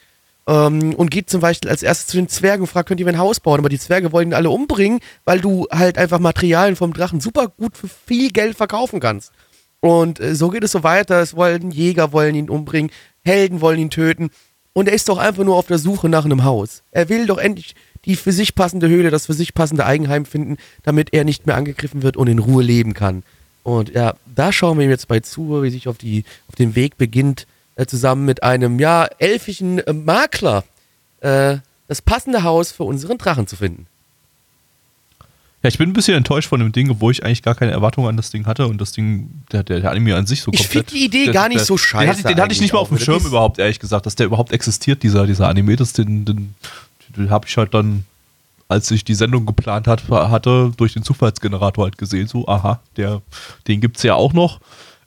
Ähm, und geht zum Beispiel als erstes zu den Zwergen und fragt, könnt ihr mir ein Haus bauen? Aber die Zwerge wollen ihn alle umbringen, weil du halt einfach Materialien vom Drachen super gut für viel Geld verkaufen kannst. Und äh, so geht es so weiter. Es wollen Jäger wollen ihn umbringen, Helden wollen ihn töten. Und er ist doch einfach nur auf der Suche nach einem Haus. Er will doch endlich die für sich passende Höhle, das für sich passende Eigenheim finden, damit er nicht mehr angegriffen wird und in Ruhe leben kann. Und ja, da schauen wir ihm jetzt bei zu, wie sich auf, die, auf den Weg beginnt, äh, zusammen mit einem, ja, elfischen äh, Makler, äh, das passende Haus für unseren Drachen zu finden. Ja, ich bin ein bisschen enttäuscht von dem Ding, obwohl ich eigentlich gar keine Erwartungen an das Ding hatte und das Ding, der, der, der Anime an sich so Ich komplett. find die Idee der, gar nicht der, so Den scheiße hatte, ich- den hatte ich nicht mal auf dem eigentlich Schirm überhaupt, ehrlich gesagt, dass der überhaupt existiert, dieser, dieser Anime. Das, den, den, den habe ich halt dann, als ich die Sendung geplant hat, hatte, durch den Zufallsgenerator halt gesehen, so, aha, der, den gibt es ja auch noch.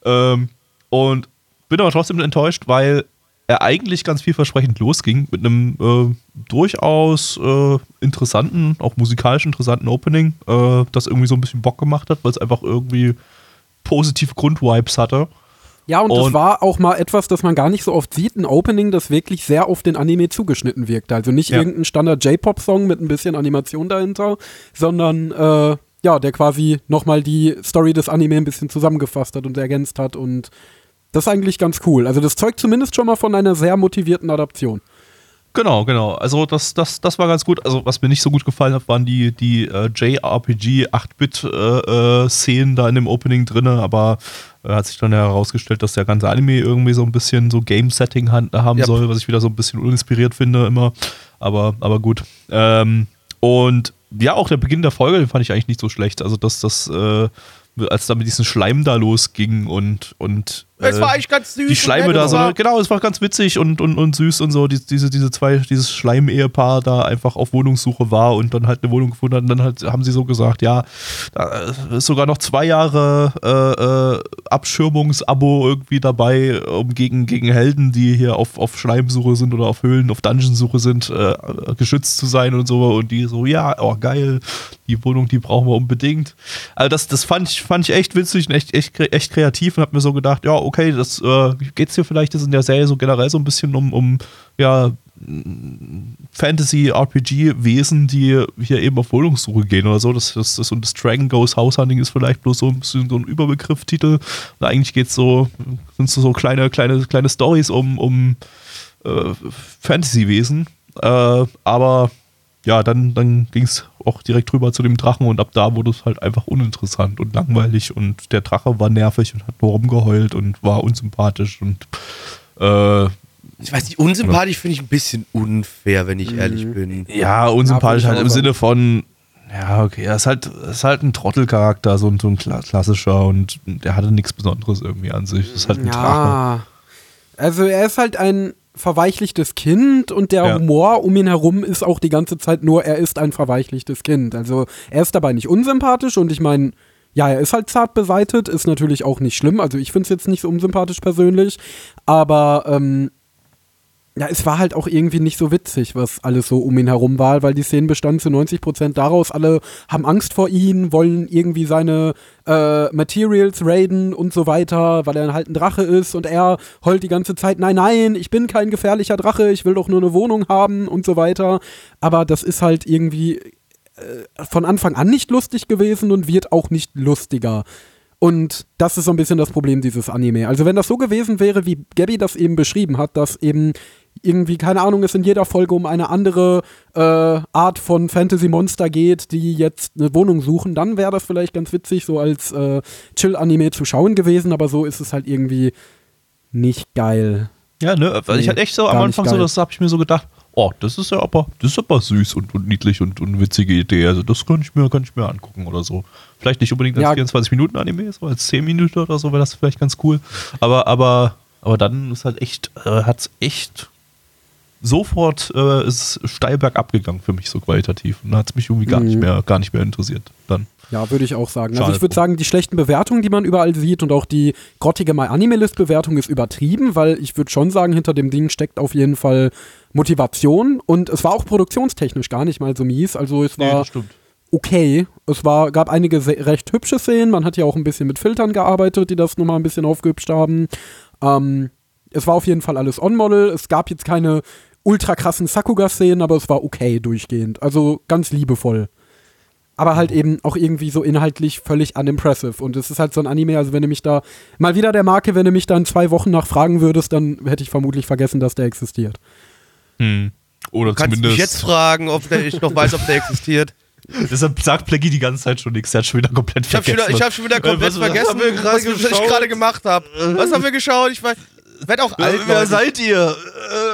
Ähm, und bin aber trotzdem enttäuscht, weil er eigentlich ganz vielversprechend losging mit einem äh, durchaus äh, interessanten, auch musikalisch interessanten Opening, äh, das irgendwie so ein bisschen Bock gemacht hat, weil es einfach irgendwie positive Grundvibes hatte. Ja, und, das Und- war auch mal etwas, das man gar nicht so oft sieht, ein Opening, das wirklich sehr auf den Anime zugeschnitten wirkte. Also nicht Ja. irgendein Standard J-Pop-Song mit ein bisschen Animation dahinter, sondern äh, ja, der quasi nochmal die Story des Anime ein bisschen zusammengefasst hat und ergänzt hat und das ist eigentlich ganz cool. Also das zeugt zumindest schon mal von einer sehr motivierten Adaption. Genau, genau. Also das, das, das war ganz gut. Also was mir nicht so gut gefallen hat, waren die, die äh, JRPG 8-Bit-Szenen da in dem Opening drinne, aber äh, hat sich dann ja herausgestellt, dass der ganze Anime irgendwie so ein bisschen so Game-Setting haben Ja. soll, was ich wieder so ein bisschen uninspiriert finde immer. Aber, aber gut. Ähm, und ja, auch der Beginn der Folge, den fand ich eigentlich nicht so schlecht. Also dass das, äh, als da mit diesem Schleim da losging und, und Es war eigentlich ganz süß. die Schleime da so, war- genau, es war ganz witzig und, und, und süß und so, die, diese, diese zwei, dieses Schleim-Ehepaar da einfach auf Wohnungssuche war und dann halt eine Wohnung gefunden hat und dann halt, haben sie so gesagt, ja, da ist sogar noch zwei Jahre äh, äh, Abschirmungsabo irgendwie dabei, um gegen, gegen Helden, die hier auf, auf Schleimsuche sind oder auf Höhlen, auf Dungeonsuche sind, äh, geschützt zu sein und so und die so, ja, oh geil, die Wohnung, die brauchen wir unbedingt. Also das, das fand ich, fand ich echt witzig und echt, echt, echt kreativ und hab mir so gedacht, ja, okay, das äh, geht's hier vielleicht jetzt in der Serie so generell so ein bisschen um, um ja, Fantasy-RPG-Wesen, die hier eben auf Wohnungssuche gehen oder so. Das, das, das, und das Dragon Ghost House Hunting ist vielleicht bloß so ein bisschen so ein Überbegriff-Titel. Und eigentlich geht's so, sind so, so kleine, kleine, kleine Stories um, um äh, Fantasy-Wesen. Äh, aber ja, dann, dann ging es auch direkt rüber zu dem Drachen und ab da wurde es halt einfach uninteressant und langweilig und der Drache war nervig und hat nur rumgeheult und war unsympathisch und äh, Ich weiß nicht, unsympathisch finde ich ein bisschen unfair, wenn ich ehrlich bin. ja, unsympathisch Ja, halt im Sinne von, ja, okay, er ist halt, ist halt ein Trottelcharakter, so ein, so ein kla- klassischer und der hatte nichts Besonderes irgendwie an sich. Das ist halt ein Drache. Ja. Also er ist halt ein verweichlichtes Kind und der Ja. Humor um ihn herum ist auch die ganze Zeit nur, er ist ein verweichlichtes Kind. Also er ist dabei nicht unsympathisch und ich meine, ja, er ist halt zart beseitet, ist natürlich auch nicht schlimm. Also ich finde es jetzt nicht so unsympathisch persönlich, aber ähm, ja, es war halt auch irgendwie nicht so witzig, was alles so um ihn herum war, weil die Szenen bestanden zu 90 Prozent daraus, alle haben Angst vor ihm, wollen irgendwie seine äh, Materials raiden und so weiter, weil er halt ein Drache ist und er heult die ganze Zeit, nein, nein, ich bin kein gefährlicher Drache, ich will doch nur eine Wohnung haben und so weiter. Aber das ist halt irgendwie äh, von Anfang an nicht lustig gewesen und wird auch nicht lustiger. Und das ist so ein bisschen das Problem dieses Anime. Also wenn das so gewesen wäre, wie Gabby das eben beschrieben hat, dass eben irgendwie, keine Ahnung, es in jeder Folge um eine andere äh, Art von Fantasy-Monster geht, die jetzt eine Wohnung suchen, dann wäre das vielleicht ganz witzig, so als äh, Chill-Anime zu schauen gewesen, aber so ist es halt irgendwie nicht geil. Ja, ne? Weil ich Nee, halt echt so am Anfang so, das habe ich mir so gedacht, oh, das ist ja aber, das ist aber süß und, und niedlich und, und witzige Idee. Also das kann ich mir, kann ich mir angucken oder so. Vielleicht nicht unbedingt als Ja. 24 Minuten Anime, so als 10 Minuten oder so wäre das vielleicht ganz cool. Aber, aber, aber dann ist halt echt, äh, hat's echt sofort äh, ist steil bergab gegangen für mich so qualitativ. Und dann hat es mich irgendwie gar nicht Mhm. mehr, gar nicht mehr interessiert. Dann. Ja, würde ich auch sagen. Schade Also ich würde sagen, die schlechten Bewertungen, die man überall sieht und auch die grottige My Anime List Bewertung ist übertrieben, weil ich würde schon sagen, hinter dem Ding steckt auf jeden Fall Motivation und es war auch produktionstechnisch gar nicht mal so mies. Also es war stimmt. okay. Es war, gab einige recht hübsche Szenen. Man hat ja auch ein bisschen mit Filtern gearbeitet, die das nochmal ein bisschen aufgehübscht haben. Ähm, es war auf jeden Fall alles on-model. Es gab jetzt keine ultra krassen Sakuga-Szenen, aber es war okay durchgehend. Also ganz liebevoll. Aber halt eben auch irgendwie so inhaltlich völlig unimpressive. Und es ist halt so ein Anime, also wenn du mich da, mal wieder der Marke, wenn du mich da in zwei Wochen nach fragen würdest, dann hätte ich vermutlich vergessen, dass der existiert. Hm. Oder Kannst du zumindest. mich jetzt fragen, ob der, ich noch weiß, ob der existiert? [LAUGHS] Deshalb sagt Plaggy die ganze Zeit schon nichts. Der hat schon wieder komplett Ich habe schon, wieder- ich hab schon wieder komplett was- was vergessen, gerade was, was ich gerade gemacht habe. Was haben wir geschaut? Ich werde auch alt. Wer Leute. seid ihr?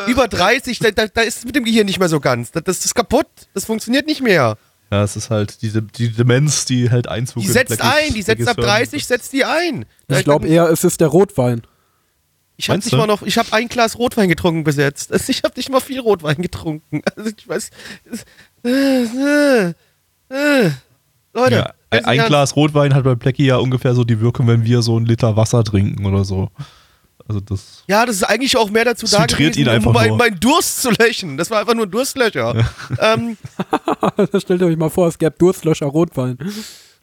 Über 30, da, da, da ist es mit dem Gehirn nicht mehr so ganz. Das, das ist kaputt. Das funktioniert nicht mehr. Ja, es ist halt diese die Demenz, die halt Einzug Die setzt ein, die setzt ab Blackies Hirn. 30, setzt die ein. Ich glaube eher, es ist der Rotwein. Ich habe nicht mal noch, ich habe ein Glas Rotwein getrunken bis jetzt. Also Ich habe nicht mal viel Rotwein getrunken. [LAUGHS] Also ich weiß. Äh, äh, äh. Leute, Ja, ein, Glas Rotwein hat bei Blackie ja ungefähr so die Wirkung, wenn wir so einen Liter Wasser trinken oder so. Also das. Ja, das ist eigentlich auch mehr dazu da gewesen, ihn einfach um mein, meinen Durst zu löschen. Das war einfach nur ein Durstlöcher. Ähm, [LAUGHS] Stellt euch mal vor, es gäbe Durstlöscher Rotwein.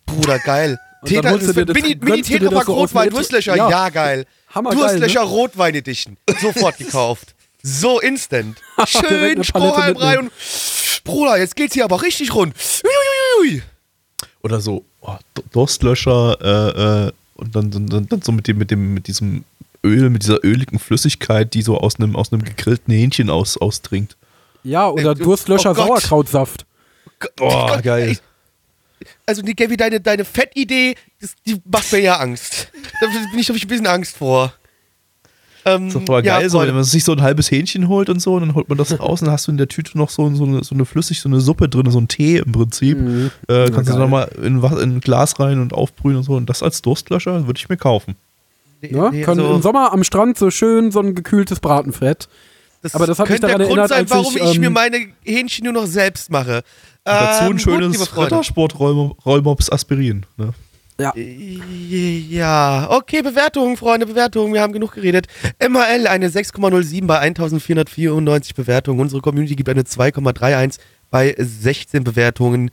Bruder, geil. Das- Mini, Mini Tetrapack so Rotwein, Durstlöcher, Ja. ja, geil. Hammergeil, Durstlöcher ne? Rotwein Edition. Sofort gekauft. So instant. [LAUGHS] Schön Strohhalm rein mitnehmen. und Bruder, jetzt geht's hier aber richtig rund. Uiuiui. Oder so oh, Durstlöscher äh, äh, und dann, dann, dann, dann so mit dem, mit dem, mit diesem Öl, mit dieser öligen Flüssigkeit, die so aus einem, aus einem gegrillten Hähnchen aus, austrinkt. Ja, oder Äh, du- Durstlöscher oh. Sauerkrautsaft. Oh, Gott, geil. ey. Also, die Gabi, deine, deine Fettidee, das- die macht mir ja Angst. Da bin ich, hab ich ein bisschen Angst vor. Ähm, Das ist doch voll ja, geil, so, Freunde. wenn man sich so ein halbes Hähnchen holt und so, und dann holt man das raus und dann hast du in der Tüte noch so, so, eine, so eine flüssig, so eine Suppe drin, so ein Tee im Prinzip. Mhm. Äh, kannst du geil. nochmal in, was- in ein Glas rein und aufbrühen und so. Und das als Durstlöscher würde ich mir kaufen. Ne? Nee, Können also- Im Sommer am Strand so schön so ein gekühltes Bratenfett. Das Aber das hat mich könnte daran der Grund erinnert, sein, warum ich, ich, mir ähm, meine Hähnchen nur noch selbst mache. Dazu Ähm, ein gut, schönes. Rittersport-Rollmops Aspirin. Ne? Ja. Ja, okay, Bewertungen, Freunde, Bewertungen. Wir haben genug geredet. MHL eine 6,07 bei 1494 Bewertungen. Unsere Community gibt eine 2,31 bei 16 Bewertungen.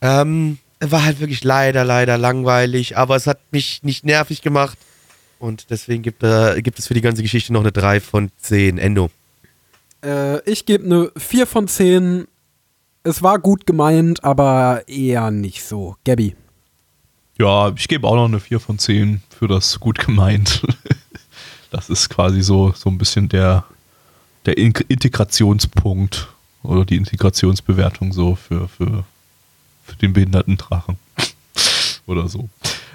Ähm, war halt wirklich leider, leider langweilig, aber es hat mich nicht nervig gemacht. Und deswegen gibt, äh, gibt es für die ganze Geschichte noch eine 3 von 10. Endo. Äh, ich gebe eine 4 von 10. Es war gut gemeint, aber eher nicht so. Gabby. Ja, ich gebe auch noch eine 4 von 10 für das gut gemeint. [LAUGHS] Das ist quasi so, so ein bisschen der, der In Integrationspunkt oder die Integrationsbewertung so für, für, für den behinderten Drachen. [LAUGHS] oder so.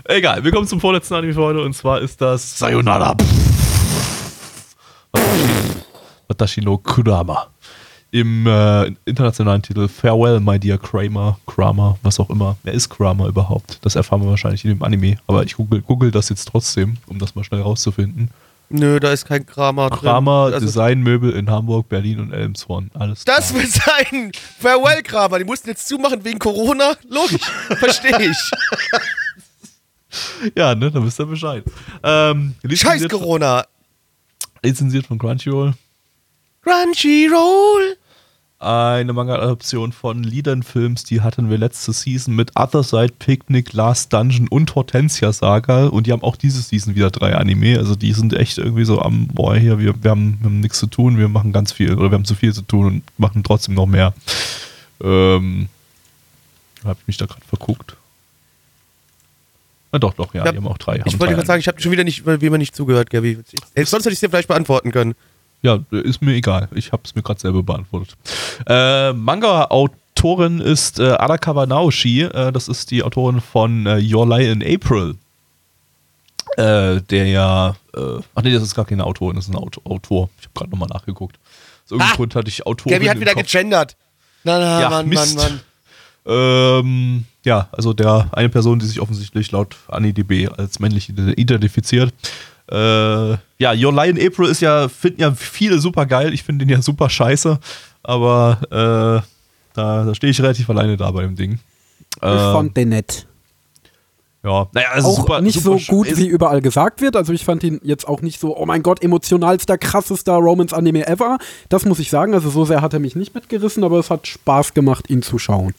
Egal, wir kommen zum vorletzten Anime für heute und zwar ist das Sayonara. Watashi- no Kurama. Im äh, internationalen Titel Farewell, My Dear Kramer, Kramer, was auch immer. Wer ist Kramer überhaupt? Das erfahren wir wahrscheinlich in dem Anime, aber ich google, google das jetzt trotzdem, um das mal schnell rauszufinden. Nö, da ist kein Kramer drin. Kramer, Also, Designmöbel in Hamburg, Berlin und Elmshorn. Alles das klar. wird sein Farewell-Kramer. Die mussten jetzt zumachen wegen Corona. Logisch, verstehe ich. [LAUGHS] Ja, ne, da wisst ihr Bescheid. Ähm, Scheiß Corona. lizenziert von Crunchyroll. Crunchyroll. Eine Manga-Adaption von Liedern-Films, die hatten wir letzte Season mit Other Side, Picnic, Last Dungeon und Hortensia Saga. Und die haben auch diese Season wieder drei Anime. Also die sind echt irgendwie so am, boah, hier, wir, wir haben, wir haben nichts zu tun, wir machen ganz viel oder wir haben zu viel zu tun und machen trotzdem noch mehr. Ähm, hab ich mich da gerade verguckt. Na doch, doch, ja, Ja, die haben auch drei. Ich wollte gerade sagen, ich habe schon wieder nicht, wie man nicht zugehört, Gabi. Sonst hätte ich es dir vielleicht beantworten können. Ja, ist mir egal. Ich habe es mir gerade selber beantwortet. Äh, Manga-Autorin ist äh, Arakawa Naoshi. Äh, das ist die Autorin von äh, Your Lie in April. Äh, der ja. Äh, ach nee, das ist gar keine Autorin, das ist ein Auto, Autor. Ich habe gerade nochmal nachgeguckt. Aus irgendeinem Ah! Grund hatte ich Autorin. Gabi hat wieder Kopf. gegendert. Na, na, Ja, Mann, Mist. Mann, Mann. Ähm, ja, also der eine Person, die sich offensichtlich laut AniDB als männlich identifiziert. Äh, ja, Your Lie in April ist ja, finden ja viele super geil. Ich finde den ja super scheiße. Aber äh, da, da stehe ich relativ alleine da bei dem Ding. Ich Äh, fand den nett. ja, naja, also auch super, nicht super so gut, wie überall gesagt wird. Also ich fand ihn jetzt auch nicht so, oh mein Gott, emotionalster, krassester Romance-Anime ever. Das muss ich sagen. Also so sehr hat er mich nicht mitgerissen, aber es hat Spaß gemacht, ihn zu schauen.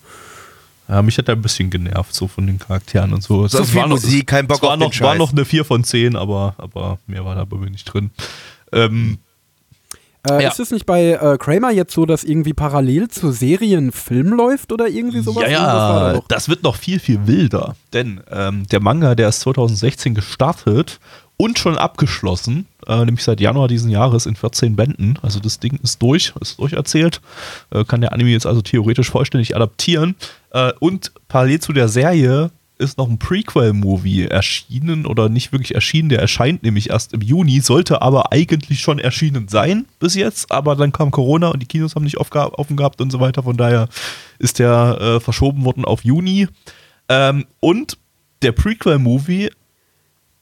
Ja, mich hat er ein bisschen genervt, so von den Charakteren und so. Zu Es viel war noch- Musik, kein Bock war auf noch, den War Scheiß. noch eine 4 von 10, aber, aber mehr war da bei mir nicht drin. Ähm, Äh, Ja. Ist es nicht bei äh, Kramer jetzt so, dass irgendwie parallel zu Serien Film läuft oder irgendwie sowas? Ja, war da ja, doch. das wird noch viel, viel wilder. Denn ähm, der Manga, der ist 2016 gestartet und schon abgeschlossen, äh, nämlich seit Januar diesen Jahres in 14 Bänden. Also das Ding ist durch, ist durcherzählt. Äh, kann der Anime jetzt also theoretisch vollständig adaptieren. Äh, und parallel zu der Serie ist noch ein Prequel-Movie erschienen oder nicht wirklich erschienen. Der erscheint nämlich erst im Juni, sollte aber eigentlich schon erschienen sein bis jetzt. Aber dann kam Corona und die Kinos haben nicht offen gehabt und so weiter. Von daher ist der äh, verschoben worden auf Juni. Ähm, und der Prequel-Movie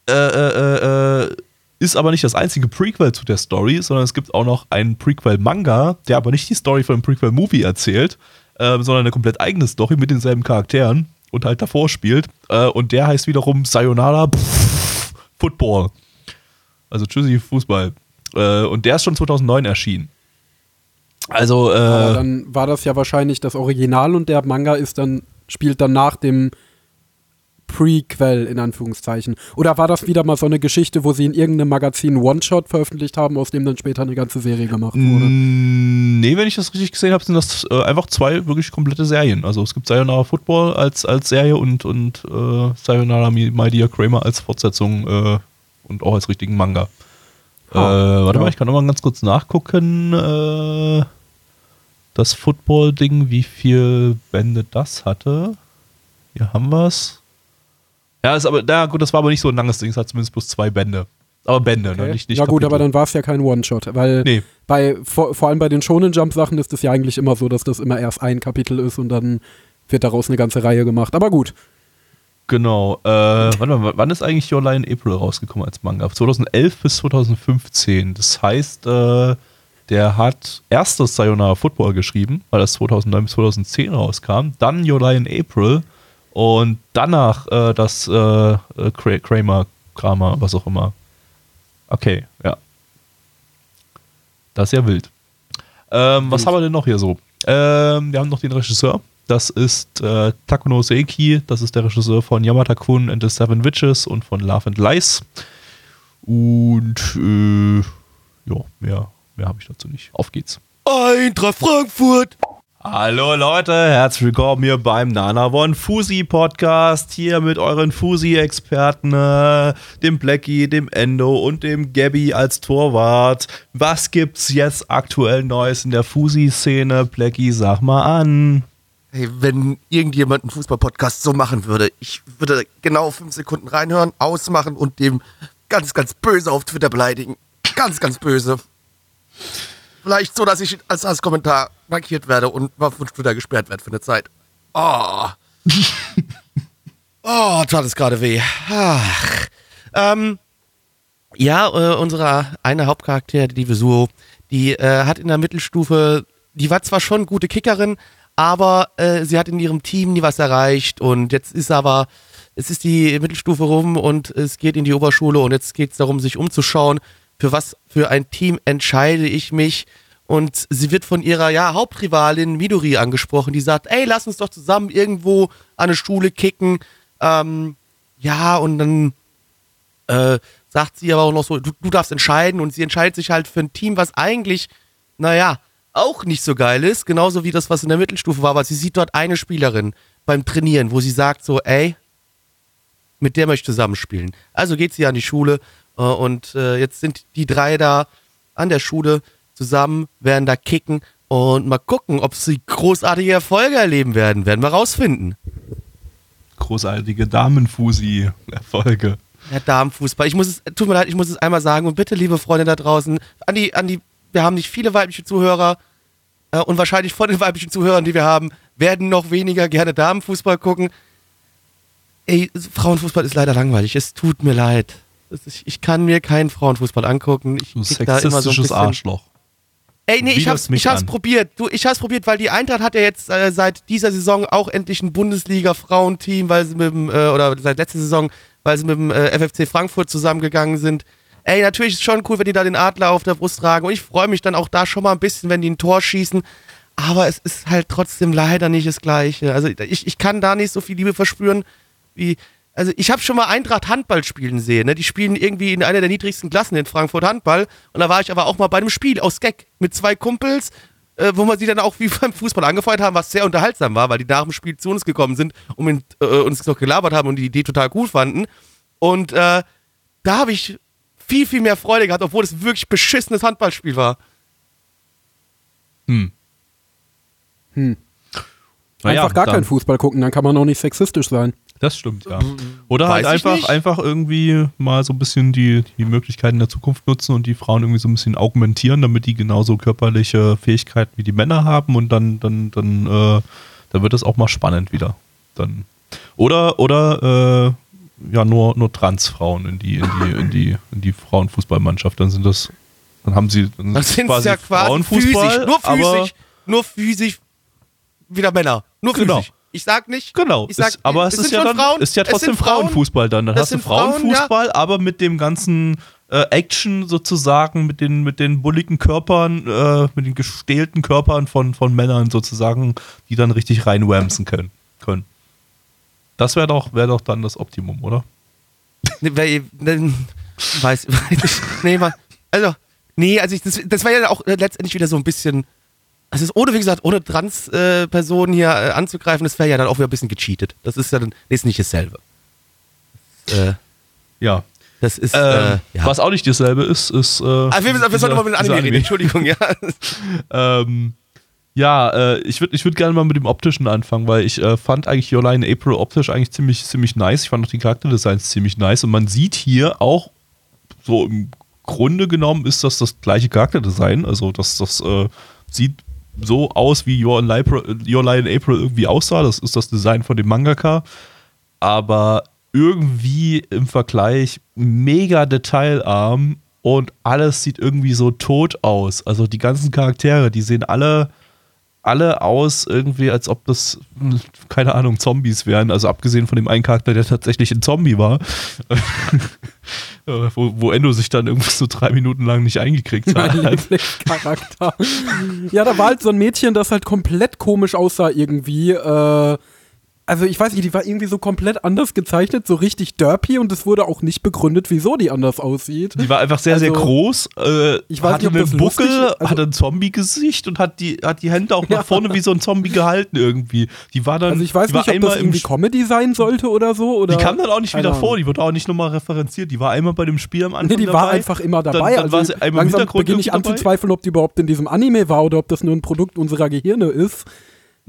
äh, äh, äh, ist aber nicht das einzige Prequel zu der Story, sondern es gibt auch noch einen Prequel-Manga, der aber nicht die Story von dem Prequel-Movie erzählt, ähm, sondern eine komplett eigene Story mit denselben Charakteren und halt davor spielt. Äh, und der heißt wiederum Sayonara pff, Football. Also Tschüssi Fußball. Äh, und der ist schon 2009 erschienen. Also, äh, dann war das ja wahrscheinlich das Original und der Manga ist dann, spielt dann nach dem Prequel in Anführungszeichen. Oder war das wieder mal so eine Geschichte, wo sie in irgendeinem Magazin One-Shot veröffentlicht haben, aus dem dann später eine ganze Serie gemacht wurde? Nee, wenn ich das richtig gesehen habe, sind das äh, einfach zwei wirklich komplette Serien. Also es gibt Sayonara Football als, als Serie und, und äh, Sayonara My Dear Kramer als Fortsetzung äh, und auch als richtigen Manga. äh, warte ja. mal, ich kann noch mal ganz kurz nachgucken. Äh, das Football-Ding, wie viel Bände das hatte. Hier haben wir es. Ja, ist aber, na gut, das war aber nicht so ein langes Ding, es hat zumindest bloß zwei Bände. Aber Bände, ne? Okay. Nicht, nicht ja gut, Kapitel. aber dann war es ja kein One-Shot, weil Nee. bei, vor, vor allem bei den Shonen Jump Sachen ist es ja eigentlich immer so, dass das immer erst ein Kapitel ist und dann wird daraus eine ganze Reihe gemacht. Aber gut, Genau. Äh, warte mal, wann ist eigentlich Your Lie in April rausgekommen als Manga? 2011 bis 2015. Das heißt, äh, der hat erst das Sayonara Football geschrieben, weil das 2009 bis 2010 rauskam. Dann Your Lie in April und danach äh, das äh, äh, Kra- Kramer, Kramer, was auch immer. Okay, ja. Das ist ja wild. Ähm, was haben wir denn noch hier so? Ähm, wir haben noch den Regisseur. Das ist äh, Takuno Seiki. Das ist der Regisseur von Yamata-kun and the Seven Witches und von Love and Lies. Und äh, ja, mehr, mehr habe ich dazu nicht. Auf geht's. Eintracht Frankfurt. Hallo Leute, herzlich willkommen hier beim Nana One Fusi Podcast. Hier mit euren Fusi-Experten, äh, dem Blackie, dem Endo und dem Gabby als Torwart. Was gibt's jetzt aktuell Neues in der Fusi-Szene? Blackie, sag mal an. Hey, wenn irgendjemand einen Fußball-Podcast so machen würde, ich würde genau fünf Sekunden reinhören, ausmachen und dem ganz, ganz böse auf Twitter beleidigen. Ganz, ganz böse. Vielleicht so, dass ich als, als Kommentar markiert werde und von Twitter gesperrt werde für eine Zeit. Oh. oh, [LAUGHS] tat es gerade weh. Ach. Ähm, Ja, äh, unsere eine Hauptcharakter, die Vesuo, die äh, hat in der Mittelstufe, die war zwar schon gute Kickerin, aber äh, sie hat in ihrem Team nie was erreicht und jetzt ist aber, es ist die Mittelstufe rum und es geht in die Oberschule und jetzt geht es darum, sich umzuschauen, für was für ein Team entscheide ich mich? Und sie wird von ihrer ja, Hauptrivalin Midori angesprochen, die sagt, ey, lass uns doch zusammen irgendwo an eine Schule kicken, ähm, ja, und dann äh, sagt sie aber auch noch so, du, du darfst entscheiden. Und sie entscheidet sich halt für ein Team, was eigentlich, naja, auch nicht so geil ist, genauso wie das, was in der Mittelstufe war, aber sie sieht dort eine Spielerin beim Trainieren, wo sie sagt so, ey, mit der möchte ich zusammenspielen. Also geht sie an die Schule und äh, jetzt sind die drei da an der Schule zusammen, werden da kicken und mal gucken, ob sie großartige Erfolge erleben werden. Werden wir rausfinden. Großartige Damenfusi-Erfolge. Ja, Damenfußball. Ich muss es, tut mir leid, ich muss es einmal sagen und bitte, liebe Freunde da draußen, an die, an die, wir haben nicht viele weibliche Zuhörer äh, und wahrscheinlich von den weiblichen Zuhörern, die wir haben, werden noch weniger gerne Damenfußball gucken. Ey, Frauenfußball ist leider langweilig. Es tut mir leid. Ist, ich kann mir keinen Frauenfußball angucken. Ich Du krieg da immer so ein sexistisches bisschen, Arschloch. Ey, nee, ich hab's, ich hab's an. probiert. Du, ich hab's probiert, weil die Eintracht hat ja jetzt äh, seit dieser Saison auch endlich ein Bundesliga-Frauenteam, weil sie mit dem, äh, oder seit letzter Saison, weil sie mit dem äh, FFC Frankfurt zusammengegangen sind. Ey, natürlich ist es schon cool, wenn die da den Adler auf der Brust tragen. Und ich freue mich dann auch da schon mal ein bisschen, wenn die ein Tor schießen. Aber es ist halt trotzdem leider nicht das Gleiche. Also ich, ich kann da nicht so viel Liebe verspüren wie. Also ich habe schon mal Eintracht Handball spielen sehen. Ne? Die spielen irgendwie in einer der niedrigsten Klassen in Frankfurt Handball. Und da war ich aber auch mal bei einem Spiel aus Gag mit zwei Kumpels, äh, wo wir sie dann auch wie [LAUGHS] beim Fußball angefeuert haben, was sehr unterhaltsam war, weil die nach dem Spiel zu uns gekommen sind und mit, äh, uns noch gelabert haben und die Idee total cool fanden. Und äh, da habe ich viel, viel mehr Freude gehabt, obwohl es wirklich beschissenes Handballspiel war. Hm. Hm. Einfach gar dann- keinen Fußball gucken, dann kann man auch nicht sexistisch sein. Das stimmt, ja. Oder Weiß halt einfach, einfach irgendwie mal so ein bisschen die, die Möglichkeiten der Zukunft nutzen und die Frauen irgendwie so ein bisschen augmentieren, damit die genauso körperliche Fähigkeiten wie die Männer haben und dann, dann, dann, äh, dann wird es auch mal spannend wieder. Dann. Oder, oder äh, ja, nur, nur Transfrauen in die, in die, in die, in die Frauenfußballmannschaft. Dann sind das, dann haben sie dann Das ist sind quasi ja quasi Frauenfußball, physisch, nur physisch, nur physisch wieder Männer. Nur physisch. Genau. Ich sag nicht. Genau, Ich sag, ist, aber es, ist sind ja, dann, Frauen, ist ja es trotzdem Frauen, Frauenfußball dann. Dann es hast du Frauenfußball, aber mit dem ganzen äh, Action sozusagen, mit den, mit den bulligen Körpern, äh, mit den gestählten Körpern von, von Männern sozusagen, die dann richtig reinwamsen können. können. Das wäre doch, wär doch dann das Optimum, oder? Ne, weil, ne, weiß, [LAUGHS] weiß ich, nee, mal, also, nee, also ich, das, das war ja auch letztendlich wieder so ein bisschen, also es ist ohne, wie gesagt, ohne Trans-Personen hier äh, anzugreifen, das wäre ja dann auch wieder ein bisschen gecheatet. Das ist ja dann, ist nicht dasselbe. Äh, Ja. das ist, Ähm, äh, ja. Was auch nicht dasselbe ist, ist. Äh, Ah, wir, wir sollten mal mit dem Anime reden, Entschuldigung, ja. [LAUGHS] Ähm, ja, äh, ich würde ich würd gerne mal mit dem Optischen anfangen, weil ich äh, fand eigentlich in April optisch eigentlich ziemlich, ziemlich nice. Ich fand auch die Charakterdesigns ziemlich nice. Und man sieht hier auch, so im Grunde genommen ist das das gleiche Charakterdesign. Also das, das äh, sieht so aus, wie Your Your Lie in April irgendwie aussah. Das ist das Design von dem Mangaka. Aber irgendwie im Vergleich mega detailarm und alles sieht irgendwie so tot aus. Also die ganzen Charaktere, die sehen alle, alle aus irgendwie, als ob das, keine Ahnung, Zombies wären. Also abgesehen von dem einen Charakter, der tatsächlich ein Zombie war. [LAUGHS] Äh, wo, wo Endo sich dann irgendwie so drei Minuten lang nicht eingekriegt Mein hat. Lieblingscharakter. ja, da war halt so ein Mädchen, das halt komplett komisch aussah irgendwie. Äh, also ich weiß nicht, die war irgendwie so komplett anders gezeichnet, so richtig derpy und es wurde auch nicht begründet, wieso die anders aussieht. Die war einfach sehr, sehr Also, groß, äh, ich weiß hatte nicht, einen Buckel, lustig- also- hatte ein Zombie-Gesicht und hat die, hat die Hände auch [LAUGHS] nach vorne wie so ein Zombie gehalten irgendwie. Die war dann, Also ich weiß nicht, ob das irgendwie Comedy sein sollte oder so. Oder Die kam dann auch nicht wieder vor, die wurde auch nicht nochmal referenziert. Die war einmal bei dem Spiel am Anfang Nee, die dabei. war einfach immer Dann- dabei. dann war also sie einmal im langsam beginne ich anzuzweifeln, ob die überhaupt in diesem Anime war oder ob das nur ein Produkt unserer Gehirne ist.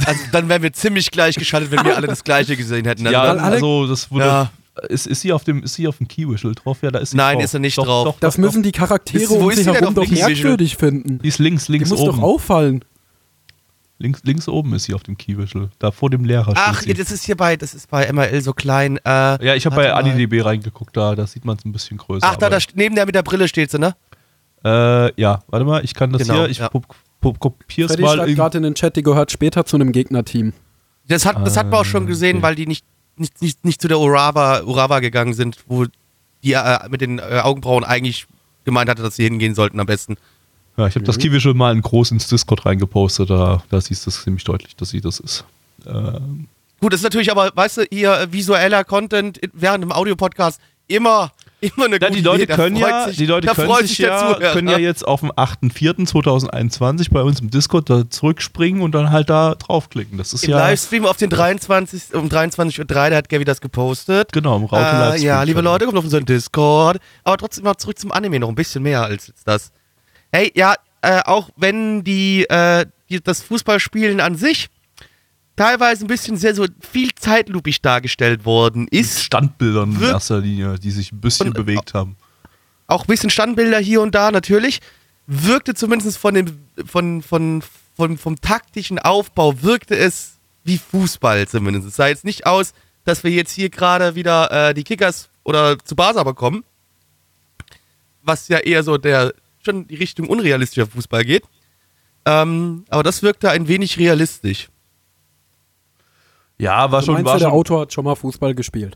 Also dann wären wir ziemlich gleich geschaltet, wenn wir alle das Gleiche gesehen hätten. Also Ja, dann, also das wurde. Ja. Ist, ist sie auf dem, ist sie auf dem Keywhistle drauf? Ja, da ist sie Nein, drauf. ist sie nicht doch, drauf. Doch, Das doch, müssen die Charaktere Ist- wo um die denn herum doch merkwürdig finden. Die ist links, Die links muss oben. doch auffallen. Links, links oben ist sie auf dem Keywischel. Da vor dem Lehrer Ach, steht sie. das ist hier bei, das ist bei MRL so klein. Äh, Ja, ich habe bei. AniDB reingeguckt, da, da sieht man es ein bisschen größer. Ach, da, da neben der mit der Brille steht sie, ne? Äh, ja, warte mal, ich kann das Genau, hier, ich ja. Pu- pu- kopier's Freddy mal. schreibt in- gerade in den Chat, die gehört später zu einem Gegnerteam. Das hat, das hat man auch schon gesehen, okay. weil die nicht, nicht, nicht, nicht zu der Urawa, Urawa gegangen sind, wo die äh, mit den äh, Augenbrauen eigentlich gemeint hatte, dass sie hingehen sollten am besten. Ja, ich habe das Keywischel mal in groß ins Discord reingepostet, da, da siehst du es ziemlich deutlich, dass sie das ist. Ähm, Gut, das ist natürlich aber, weißt du, hier äh, visueller Content während dem Audiopodcast immer, immer eine Ja, gute die Leute Idee. Können ja, sich, die Leute können sich ja, Zuhörer. können ja jetzt auf den 8.4.2021 bei uns im Discord da zurückspringen und dann halt da draufklicken. Das ist Im ja Livestream auf den 23. um 23.03 Uhr, da hat Gavi das gepostet. genau im Raute Äh, Livestream. ja, liebe Leute, kommt auf unseren Discord. Aber trotzdem mal zurück zum Anime, noch ein bisschen mehr als jetzt das. Hey, ja, äh, auch wenn die, äh, die, das Fußballspielen an sich teilweise ein bisschen sehr so viel zeitlupig dargestellt worden Mit ist, Standbildern in erster Linie, die sich ein bisschen Und- bewegt haben. auch ein bisschen Standbilder hier und da natürlich, wirkte zumindest von dem, von, von, von, vom taktischen Aufbau, wirkte es wie Fußball zumindest. Es sah jetzt nicht aus, dass wir jetzt hier gerade wieder äh, die Kickers oder zu Basa bekommen, was ja eher so der, schon die Richtung unrealistischer Fußball geht. Ähm, aber das wirkte ein wenig realistisch. Ja, war Du schon, meinst war der schon Autor hat schon mal Fußball gespielt.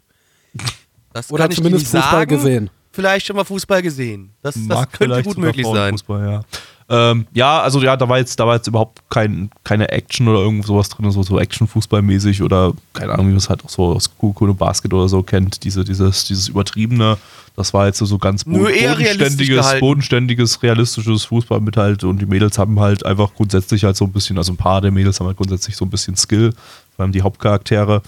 Das Oder kann ich dir zumindest nicht Fußball sagen. gesehen. Vielleicht schon mal Fußball gesehen. Das, das könnte gut möglich sein. Frauenfußball, ja. Ähm, ja, also ja, da war jetzt, da war jetzt überhaupt kein, keine Action oder irgend sowas drin, so, so Action-Fußballmäßig oder keine Ahnung, wie man es halt auch so aus Kuno Basket oder so kennt, diese, dieses, dieses übertriebene, das war jetzt so, so ganz realistisch bodenständiges, bodenständiges, realistisches Fußball mit halt und die Mädels haben halt einfach grundsätzlich halt so ein bisschen, also ein paar der Mädels haben halt grundsätzlich so ein bisschen Skill, vor allem die Hauptcharaktere,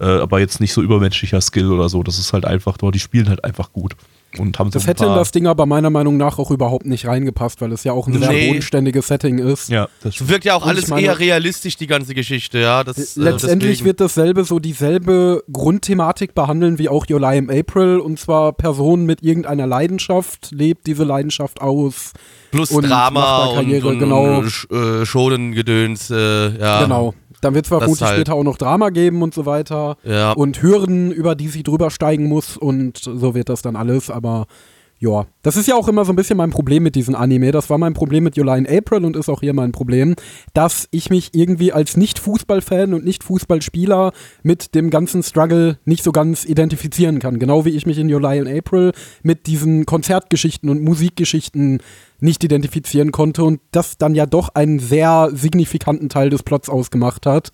äh, aber jetzt nicht so übermenschlicher Skill oder so, das ist halt einfach nur, die spielen halt einfach gut. Und haben so Das ein hätte in das Ding aber meiner Meinung nach auch überhaupt nicht reingepasst, weil es ja auch ein sehr Nee. bodenständiges Setting ist. Ja, das Es wirkt ja auch Und alles meine- eher realistisch, die ganze Geschichte, ja. Das, äh, Letztendlich deswegen. wird dasselbe, so dieselbe Grundthematik behandeln wie auch July im April und zwar Person mit irgendeiner Leidenschaft lebt diese Leidenschaft aus. plus und Drama macht da und, Karriere, und, genau. und äh, Schonengedöns, äh, ja. Genau. Dann wird es vermutlich halt. später auch noch Drama geben und so weiter. Ja. Und Hürden, über die sie drüber steigen muss und so wird das dann alles, aber ja, das ist ja auch immer so ein bisschen mein Problem mit diesen Anime. Das war mein Problem mit July in April und ist auch hier mein Problem, dass ich mich irgendwie als Nicht-Fußball-Fan und Nicht-Fußballspieler mit dem ganzen Struggle nicht so ganz identifizieren kann. Genau wie ich mich in July in April mit diesen Konzertgeschichten und Musikgeschichten nicht identifizieren konnte und das dann ja doch einen sehr signifikanten Teil des Plots ausgemacht hat.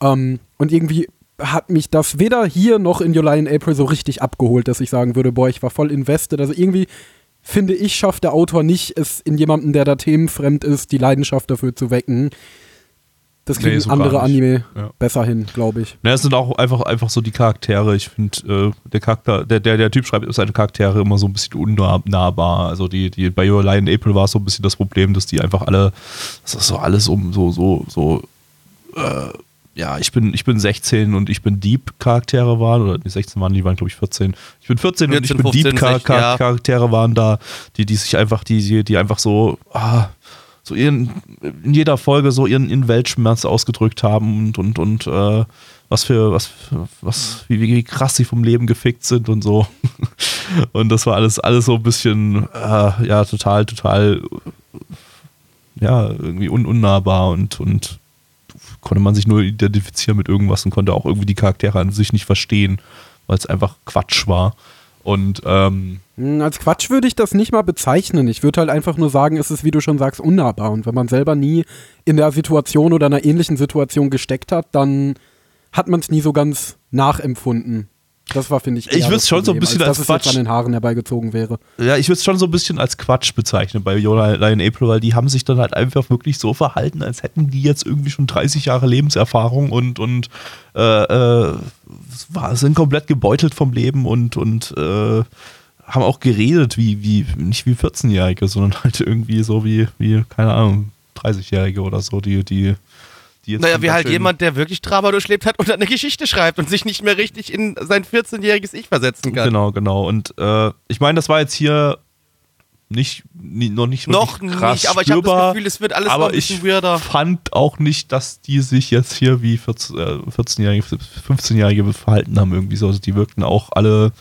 Ähm, und irgendwie hat mich das weder hier noch in July in April so richtig abgeholt, dass ich sagen würde, boah, ich war voll invested. Also irgendwie finde ich, schafft der Autor nicht, es in jemanden, der da themenfremd ist, die Leidenschaft dafür zu wecken. Das Nee, kriegen so gar andere. Anime Ja. besser hin, glaube ich. Ne, es sind auch einfach, einfach so die Charaktere. Ich finde, äh, der Charakter, der, der, der Typ schreibt seine Charaktere immer so ein bisschen unnahbar. Also die, die bei Your Lie in April war es so ein bisschen das Problem, dass die einfach alle, das ist so alles um so, so, so, äh, ja, ich bin, ich bin 16 und ich bin Dieb-Charaktere waren, oder die 16 waren, die waren, glaube ich, 14. Ich bin 14, und ich 14, bin 15, 16, ja. Dieb-Charaktere waren da, die, die sich einfach, die, die, die einfach so, ah, so ihren, in jeder Folge so ihren, ihren Weltschmerz ausgedrückt haben und, und, und äh, was für, was, was, wie, wie krass sie vom Leben gefickt sind und so. [LAUGHS] Und das war alles, alles so ein bisschen, äh, ja, total, total, ja, irgendwie un unnahbar und, und konnte man sich nur identifizieren mit irgendwas und konnte auch irgendwie die Charaktere an sich nicht verstehen, weil es einfach Quatsch war. Und ähm, Hm, Als Quatsch würde ich das nicht mal bezeichnen. Ich würde halt einfach nur sagen, es ist, wie du schon sagst, unnahbar. Und wenn man selber nie in der Situation oder einer ähnlichen Situation gesteckt hat, dann hat man es nie so ganz nachempfunden. Das war, finde ich, Ich würd's das schon so ein Problem, bisschen als als es Quatsch- an den Haaren herbeigezogen wäre. Ja, ich würde es schon so ein bisschen als Quatsch bezeichnen bei Yola in April, weil die haben sich dann halt einfach wirklich so verhalten, als hätten die jetzt irgendwie schon 30 Jahre Lebenserfahrung und, und äh, äh, war, sind komplett gebeutelt vom Leben und, und äh, haben auch geredet wie, wie, nicht wie 14-Jährige, sondern [LAUGHS] halt irgendwie so wie, wie, keine Ahnung, 30-Jährige oder so, die, die, die Naja, wie halt jemand, der wirklich Drama durchlebt hat und eine Geschichte schreibt und sich nicht mehr richtig in sein 14-jähriges Ich versetzen kann. Genau, genau. Und äh, ich meine, das war jetzt hier Nicht, nie, noch nicht Noch krass nicht, aber ich habe das Gefühl, es wird alles noch aber ein bisschen ich weirder. fand auch nicht, dass die sich jetzt hier wie 14 äh, 14-Jährige, 15-Jährige verhalten haben irgendwie so. Also die wirkten auch alle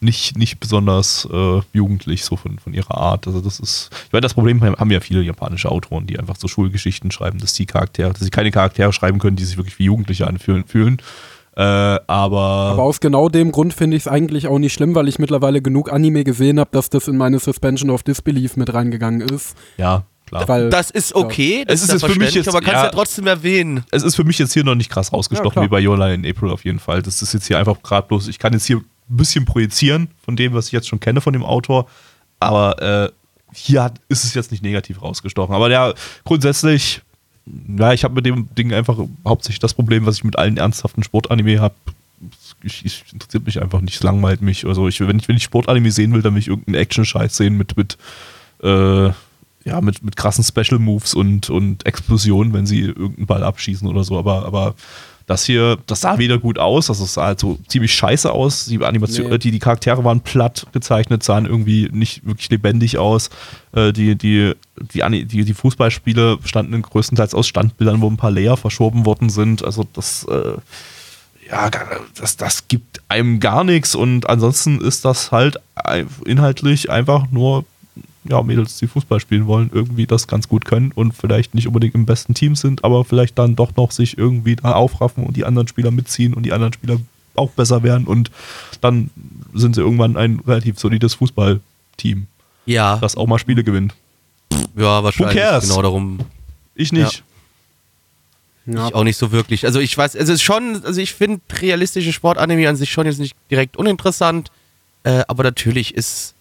nicht, nicht besonders äh, jugendlich so von, von ihrer Art. Also das ist, ich meine, das Problem haben ja viele japanische Autoren, die einfach so Schulgeschichten schreiben, dass die Charaktere, dass sie keine Charaktere schreiben können, die sich wirklich wie Jugendliche anfühlen. Fühlen. Äh, aber, Aber aus genau dem Grund finde ich es eigentlich auch nicht schlimm, weil ich mittlerweile genug Anime gesehen habe, dass das in meine Suspension of Disbelief mit reingegangen ist. ja, klar. Weil, Das ist okay, das Es ist ja jetzt für mich jetzt- aber kannst ja. ja trotzdem erwähnen. es ist für mich jetzt hier noch nicht krass rausgestochen klar. wie bei Yola in April auf jeden Fall. Das ist jetzt hier einfach gerade bloß, ich kann jetzt hier ein bisschen projizieren von dem, was ich jetzt schon kenne von dem Autor, aber äh, hier hat, ist es jetzt nicht negativ rausgestochen. Aber ja, grundsätzlich, ja, ich habe mit dem Ding einfach hauptsächlich das Problem, was ich mit allen ernsthaften Sportanime habe. Ich, ich interessiert mich einfach nicht, es langweilt mich. Also ich, wenn ich, wenn ich Sportanime sehen will, dann will ich irgendeinen Action-Scheiß sehen mit, mit äh, ja, mit, mit krassen Special Moves und, und Explosionen, wenn sie irgendeinen Ball abschießen oder so. Aber, aber das hier, das sah wieder gut aus. Also es sah halt so ziemlich scheiße aus. Die Animation, Nee. äh, die, die Charaktere waren platt gezeichnet, sahen irgendwie nicht wirklich lebendig aus. Äh, die, die, die, die, die Fußballspiele bestanden größtenteils aus Standbildern, wo ein paar Layer verschoben worden sind. Also das, äh, ja, das, das gibt einem gar nichts und ansonsten ist das halt inhaltlich einfach nur ja, Mädels, die Fußball spielen wollen, irgendwie das ganz gut können und vielleicht nicht unbedingt im besten Team sind, aber vielleicht dann doch noch sich irgendwie da aufraffen und die anderen Spieler mitziehen und die anderen Spieler auch besser werden und dann sind sie irgendwann ein relativ solides Fußballteam, Ja, das auch mal Spiele gewinnt. ja, wahrscheinlich. cares? Genau darum. Ich nicht. ja, Ich auch nicht so wirklich. Also ich weiß, also es ist schon, also ich finde realistische Sportanime an sich schon jetzt nicht direkt uninteressant, äh, aber natürlich ist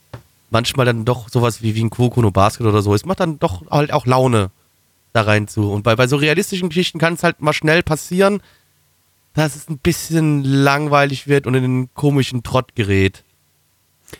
manchmal dann doch sowas wie, wie ein Kuroko Basket oder so. Es macht dann doch halt auch Laune da rein zu. Und bei, bei so realistischen Geschichten kann es halt mal schnell passieren, dass es ein bisschen langweilig wird und in den komischen Trott gerät.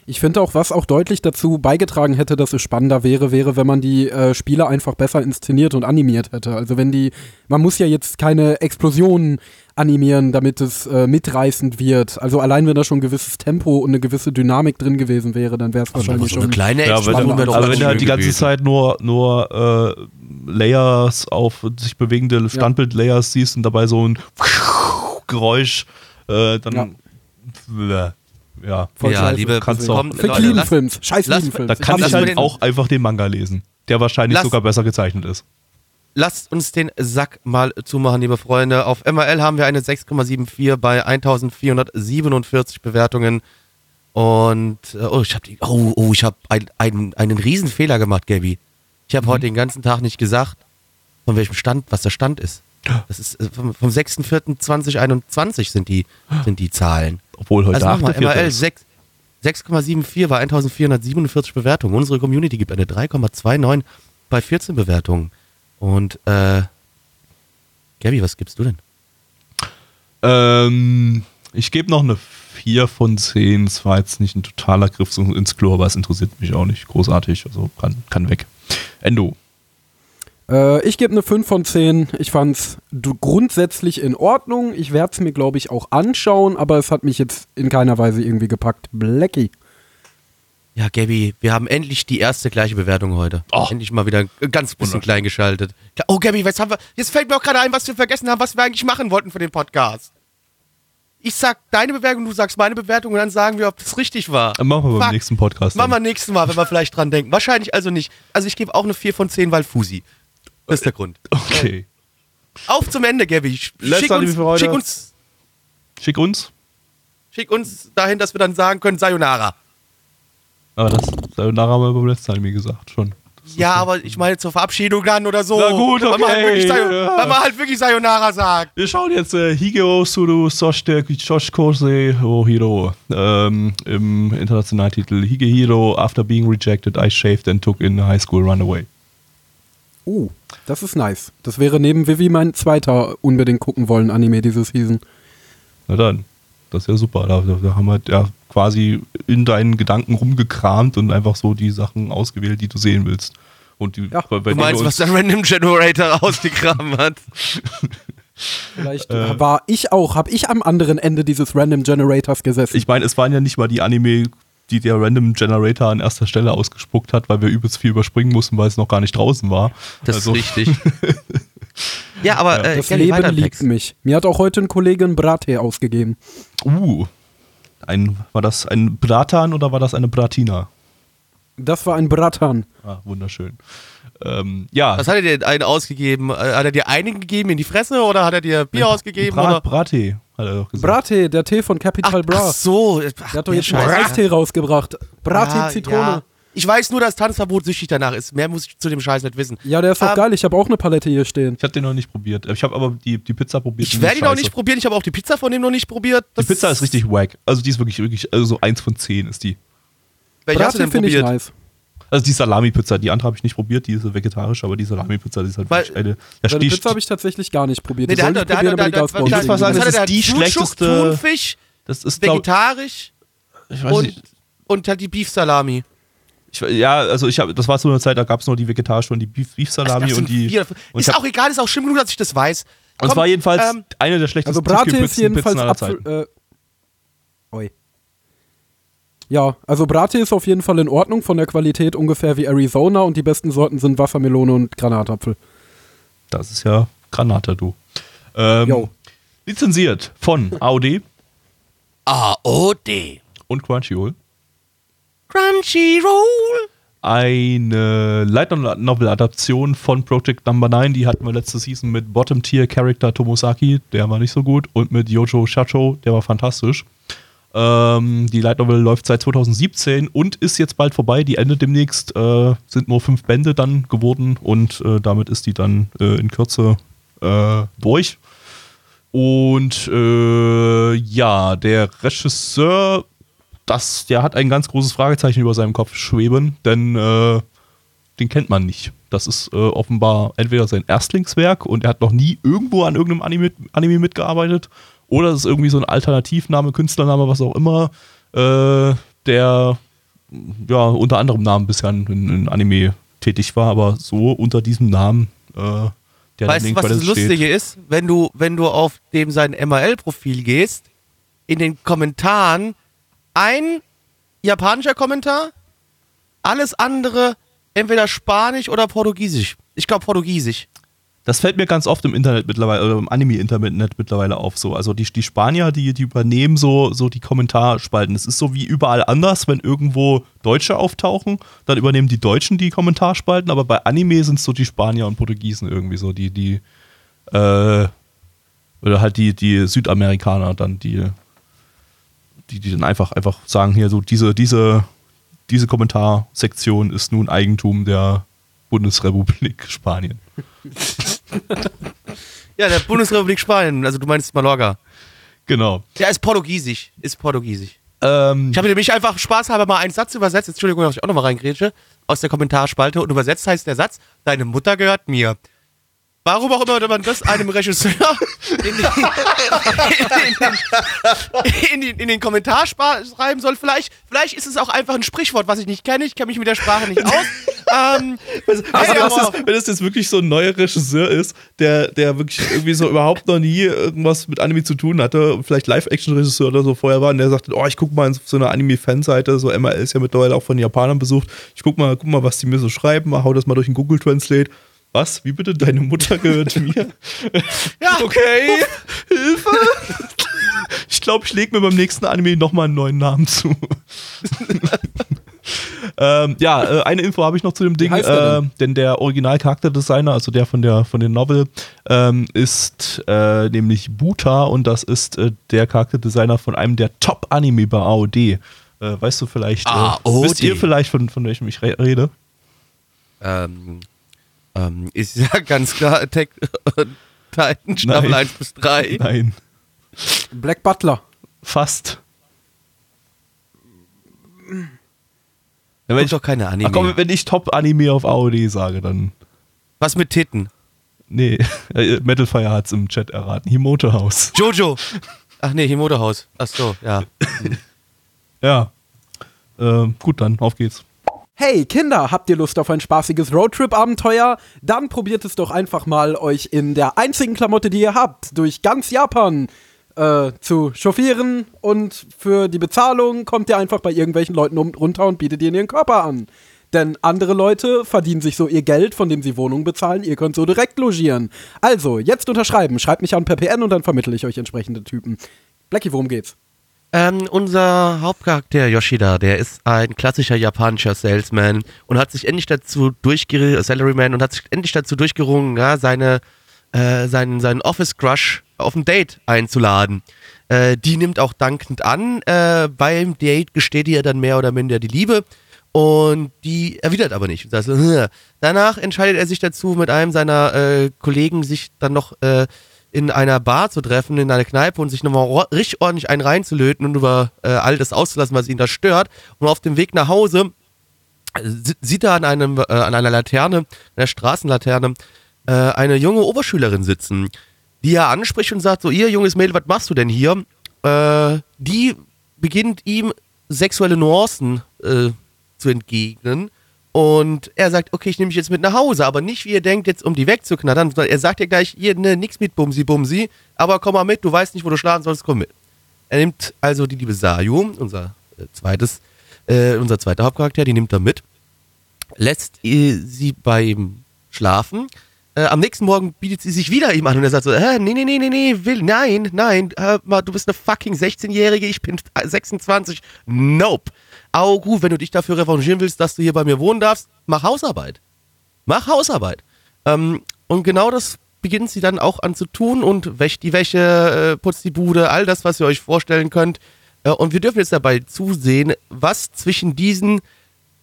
Ich finde auch, was auch deutlich dazu beigetragen hätte, dass es spannender wäre, wäre, wenn man die äh, Spiele einfach besser inszeniert und animiert hätte. Also wenn die, man muss ja jetzt keine Explosionen animieren, damit es äh, mitreißend wird. Also allein wenn da schon ein gewisses Tempo und eine gewisse Dynamik drin gewesen wäre, dann wäre es wahrscheinlich so eine schon. kleine Ja, wenn, Explosion du, wäre doch aber ganz wenn du halt die ganze gewesen. Zeit nur, nur äh, Layers auf sich bewegende Standbild-Layers siehst und dabei so ein Geräusch, äh, dann ja. Ja. Voll ja, liebe Kannst du auch- komm, Für Leute, Clean lasst- Films. Scheiß lass- Clean Films. Da kann ich halt auch einfach den Manga lesen, der wahrscheinlich Lass- sogar besser gezeichnet ist. lasst uns den Sack mal zumachen, liebe Freunde. Auf MRL haben wir eine 6,74 bei 1447 Bewertungen. Und äh, oh, ich habe oh, oh, ich habe ein, ein, einen riesen Fehler gemacht, Gabi. Ich habe heute den ganzen Tag nicht gesagt, von welchem Stand, was der Stand ist. Das ist äh, vom, vom 6.4.2021 sind die, sind die Zahlen. Obwohl heute Also nochmal, 8.4. MRL ist. 6 6,74 bei 1447 Bewertungen. Unsere Community gibt eine 3,29 bei 14 Bewertungen. Und, äh, Gabi, was gibst du denn? Ähm, ich gebe noch eine 4 von 10. Es war jetzt nicht ein totaler Griff ins Klo, aber es interessiert mich auch nicht großartig. Also kann, kann weg. Endo. Äh, ich gebe eine 5 von 10. Ich fand es grundsätzlich in Ordnung. Ich werde es mir, glaube ich, auch anschauen, aber es hat mich jetzt in keiner Weise irgendwie gepackt. Blackie. Ja, Gabi, wir haben endlich die erste gleiche Bewertung heute. Oh. Endlich mal wieder ein ganz bisschen klein geschaltet. Oh, Gabi, was haben wir? Jetzt fällt mir auch gerade ein, was wir vergessen haben, was wir eigentlich machen wollten für den Podcast. Ich sag deine Bewertung, du sagst meine Bewertung und dann sagen wir, ob das richtig war. Dann machen wir beim Fuck. nächsten Podcast. Machen wir dann. nächstes Mal, wenn wir vielleicht dran denken. Wahrscheinlich also nicht. Also ich gebe auch eine 4 von 10, weil Fusi. Das ist der Grund. Okay. Auf zum Ende, Letzter Schick uns, Liebe für heute. schick, uns, Schick uns. schick uns dahin, dass wir dann sagen können, Sayonara. Aber das Sayonara haben wir beim letzten Mal mir gesagt schon. Ja, aber ich meine zur Verabschiedung dann oder so. Na gut, Weil man halt okay, wirklich, Sayo- ja. weil man halt wirklich Sayonara sagt. Wir schauen jetzt äh, Higeo Suru Soshite Choshikose o Hiro ähm, im internationalen Titel Higehiro After Being Rejected I Shaved and Took in High School Runaway. Uh, das ist nice. Das wäre neben Vivi mein zweiter unbedingt gucken wollen Anime diese Season. Na dann, das ist ja super. Da, da, da haben wir ja quasi in deinen Gedanken rumgekramt und einfach so die Sachen ausgewählt, die du sehen willst. Und die, Ja, bei, bei Du meinst, was der Random Generator [LAUGHS] rausgegraben hat? Vielleicht [LAUGHS] äh, war ich auch, habe ich am anderen Ende dieses Random Generators gesessen. ich meine, es waren ja nicht mal die Anime die der Random Generator an erster Stelle ausgespuckt hat, weil wir übelst viel überspringen mussten, weil es noch gar nicht draußen war. Das Also- ist richtig. [LAUGHS] ja, aber äh, Das Leben liebt mich. Mir hat auch heute ein Kollege ein Brattee ausgegeben. Uh, ein, war das ein Bratan oder war das eine Bratina? Das war ein Bratan. Ah, wunderschön. Ähm, ja, Was hat er dir einen ausgegeben? Äh, Hat er dir einigen gegeben in die Fresse oder hat er dir Bier ausgegeben? Brat, oder? Brattee, hat er doch gesagt. Brattee, der Tee von Capital Bra. ach so. der hat doch jetzt einen Eistee rausgebracht. Brattee, Zitrone. Ja. Ich weiß nur, dass Tanzverbot süchtig danach ist. Mehr muss ich zu dem Scheiß nicht wissen. Ja, der ist doch Ähm, geil. Ich habe auch eine Palette hier stehen. Ich habe den noch nicht probiert. Ich habe aber die, die Pizza probiert. Ich die werde ihn noch nicht probieren. Ich habe auch die Pizza von dem noch nicht probiert. Die Das Pizza ist richtig wack. Also die ist wirklich, wirklich, also so eins von zehn ist die. Welche hast du Brattee denn finde ich probiert? nice. Also die Salami-Pizza, die andere habe ich nicht probiert, die ist vegetarisch, aber die Salami-Pizza, die ist halt Weil- wirklich eine. Da steht, Pizza habe ich tatsächlich gar nicht probiert. Nee, Die der hat, ich der hat, probieren, der die hat, der hat, sagen, das hat ist die Thunfisch, schlechteste- Thunfisch, das ist glaub, vegetarisch ich weiß und, nicht, und halt die Beef-Salami. ich, ja, also ich habe, das war so eine Zeit, da gab es nur die vegetarische und die Beef, Beef Salami sind und die. vier- und ist hab- auch egal, ist auch schlimm genug, dass ich das weiß. Und es Komm, war jedenfalls ähm, eine der schlechtesten Also Brattee ist jedenfalls Pizzen aller. Zeiten. Äh, oi. Ja, also Brattee ist auf jeden Fall in Ordnung von der Qualität ungefähr wie Arizona und die besten Sorten sind Wassermelone und Granatapfel. Das ist ja Granata, du. Ähm, lizenziert von AOD AOD. und Crunchyroll. Crunchyroll. eine Light Novel Adaption von Project Number 9, die hatten wir letzte Season mit Bottom Tier Character Tomosaki, der war nicht so gut, und mit Yojo Shacho, der war fantastisch. Ähm, die Light Novel läuft seit 2017 und ist jetzt bald vorbei. Die endet demnächst, äh, sind nur fünf Bände dann geworden und äh, damit ist die dann äh, in Kürze äh, durch. Und äh, ja, der Regisseur das, der hat ein ganz großes Fragezeichen über seinem Kopf schweben, denn äh, den kennt man nicht. Das ist offenbar entweder sein Erstlingswerk und er hat noch nie irgendwo an irgendeinem Anime, Anime mitgearbeitet oder es ist irgendwie so ein Alternativname, Künstlername, was auch immer, äh, der ja unter anderem Namen bisher in, in Anime tätig war, aber so unter diesem Namen, äh, der Weißt du, was das Lustige ist? Wenn du, wenn du auf dem sein MRL-Profil gehst, in den Kommentaren ein japanischer Kommentar, alles andere entweder Spanisch oder Portugiesisch. Ich glaube Portugiesisch. Das fällt mir ganz oft im Internet mittlerweile, oder im Anime-Internet mittlerweile auf so. Also die, die Spanier, die, die übernehmen so, so die Kommentarspalten. Es ist so wie überall anders, wenn irgendwo Deutsche auftauchen, dann übernehmen die Deutschen die Kommentarspalten, aber bei Anime sind es so die Spanier und Portugiesen irgendwie so, die, die, äh, oder halt die, die Südamerikaner dann, die, die, die dann einfach, einfach sagen, hier so, diese, diese, diese Kommentarsektion ist nun Eigentum der Bundesrepublik Spanien. [LAUGHS] Ja, der Bundesrepublik Spanien, also du meinst Mallorca. Genau. Ja, ist Portugiesisch. Ist Portugiesisch. Ähm, Ich habe nämlich einfach spaßhalber mal einen Satz übersetzt. Jetzt, Entschuldigung, dass ich auch nochmal reingrätsche. Aus der Kommentarspalte. Und übersetzt heißt der Satz: Deine Mutter gehört mir. Warum auch immer würde man das einem Regisseur [LAUGHS] in, die, in, den, in, den, in den Kommentar schreiben soll. Vielleicht, vielleicht ist es auch einfach ein Sprichwort, was ich nicht kenne. Ich kenne mich mit der Sprache nicht aus. [LAUGHS] ähm, also, hey, wenn, das aber- jetzt, wenn das jetzt wirklich so ein neuer Regisseur ist, der, der wirklich irgendwie so überhaupt noch nie irgendwas mit Anime zu tun hatte, und vielleicht Live-Action-Regisseur oder so vorher war, und der sagte, oh, ich guck mal auf so eine Anime-Fanseite, so MRL ist ja mittlerweile auch von den Japanern besucht, ich guck mal, guck mal, was die mir so schreiben, hau das mal durch den Google Translate. Was? Wie bitte? Deine Mutter gehört [LAUGHS] mir? ja, Okay, [LAUGHS] Hilfe! Ich glaube, ich lege mir beim nächsten Anime nochmal einen neuen Namen zu. [LAUGHS] ähm, ja, äh, eine Info habe ich noch zu dem Ding, der äh, denn der Original-Charakterdesigner, also der von der von den Novel, ähm, ist äh, nämlich Buta und das ist äh, der Charakterdesigner von einem der Top-Anime bei AOD. Äh, weißt du vielleicht, AOD. wisst ihr vielleicht, von, von welchem ich re rede? ähm, ähm, ist [LAUGHS] ja ganz klar Attack Titan Staffel Nein. 1 bis 3. Nein, Black Butler. fast. Ja, wenn ich, doch keine Anime. ach komm, wenn ich Top-Anime auf AOD sage, dann. Was mit Titten? Nee, [LAUGHS] äh, Metalfire hat es im Chat erraten. Himoto House. Jojo. Ach nee, Himoto Haus. Ach so, ja. [LAUGHS] Ja. Ähm, gut, dann, auf geht's. Hey Kinder, habt ihr Lust auf ein spaßiges Roadtrip-Abenteuer? Dann probiert es doch einfach mal, euch in der einzigen Klamotte, die ihr habt, durch ganz Japan äh, zu chauffieren und für die Bezahlung kommt ihr einfach bei irgendwelchen Leuten runter und bietet ihnen ihren Körper an. Denn andere Leute verdienen sich so ihr Geld, von dem sie Wohnungen bezahlen. Ihr könnt so direkt logieren. Also, jetzt unterschreiben. Schreibt mich an per PN und dann vermittle ich euch entsprechende Typen. Blackie, worum geht's? Ähm, unser Hauptcharakter Yoshida, der ist ein klassischer japanischer Salesman und hat sich endlich dazu durchgerungen, Salaryman, und hat sich endlich dazu durchgerungen, ja, seine, äh, seinen, seinen Office-Crush auf ein Date einzuladen. Äh, die nimmt auch dankend an. Äh, beim Date gesteht ihr dann mehr oder minder die Liebe. Und die erwidert aber nicht. Das, äh. [LAUGHS] Danach entscheidet er sich dazu, mit einem seiner äh, Kollegen sich dann noch äh, in einer Bar zu treffen, in einer Kneipe und sich nochmal richtig ordentlich einen reinzulöten und über äh, all das auszulassen, was ihn da stört. Und auf dem Weg nach Hause äh, sieht er an, einem, äh, an einer Laterne, einer Straßenlaterne, äh, eine junge Oberschülerin sitzen, die er anspricht und sagt: So, ihr junges Mädel, was machst du denn hier? Äh, die beginnt ihm sexuelle Nuancen äh, zu entgegnen. Und er sagt, okay, ich nehme dich jetzt mit nach Hause, aber nicht, wie ihr denkt, jetzt um die wegzuknattern, sondern er sagt ja gleich, ihr, ne, nix mit Bumsi Bumsi, aber komm mal mit, du weißt nicht, wo du schlafen sollst, komm mit. Er nimmt also die liebe Sayu, unser äh, zweites, äh, unser zweiter Hauptcharakter, die nimmt er mit, lässt äh, sie bei ihm schlafen. Äh, am nächsten Morgen bietet sie sich wieder ihm an und er sagt so, äh, nee, nee, nee, nee, nee, will, nein, nein, hör mal, du bist eine fucking 16-Jährige, ich bin 26, nope. Au gut, wenn du dich dafür revanchieren willst, dass du hier bei mir wohnen darfst, mach Hausarbeit. Mach Hausarbeit. Ähm, und genau das beginnt sie dann auch an zu tun und wäscht die Wäsche, äh, putzt die Bude, all das, was ihr euch vorstellen könnt. Äh, und wir dürfen jetzt dabei zusehen, was zwischen diesen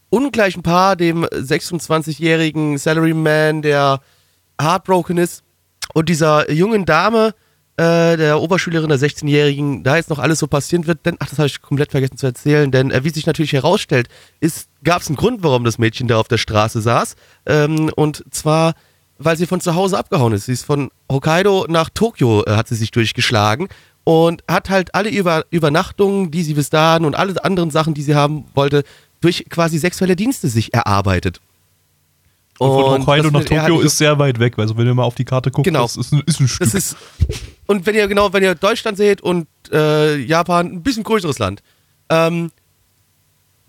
ungleichen Paar, dem 26-jährigen Salaryman, der heartbroken ist, und dieser jungen Dame, äh, der Oberschülerin, der 16-Jährigen, da jetzt noch alles so passieren wird, denn, ach, das habe ich komplett vergessen zu erzählen, denn äh, wie sich natürlich herausstellt, gab es einen Grund, warum das Mädchen da auf der Straße saß. Ähm, und zwar, weil sie von zu Hause abgehauen ist. Sie ist von Hokkaido nach Tokio, äh, hat sie sich durchgeschlagen und hat halt alle Über Übernachtungen, die sie bis dahin und alle anderen Sachen, die sie haben wollte, durch quasi sexuelle Dienste sich erarbeitet. Und von Hokkaido nach Tokio ist sehr weit weg. Also wenn ihr mal auf die Karte guckt, Genau. das ist ein, ist ein Stück. Ist und wenn ihr genau, wenn ihr Deutschland seht und äh, Japan, ein bisschen größeres Land. Ähm,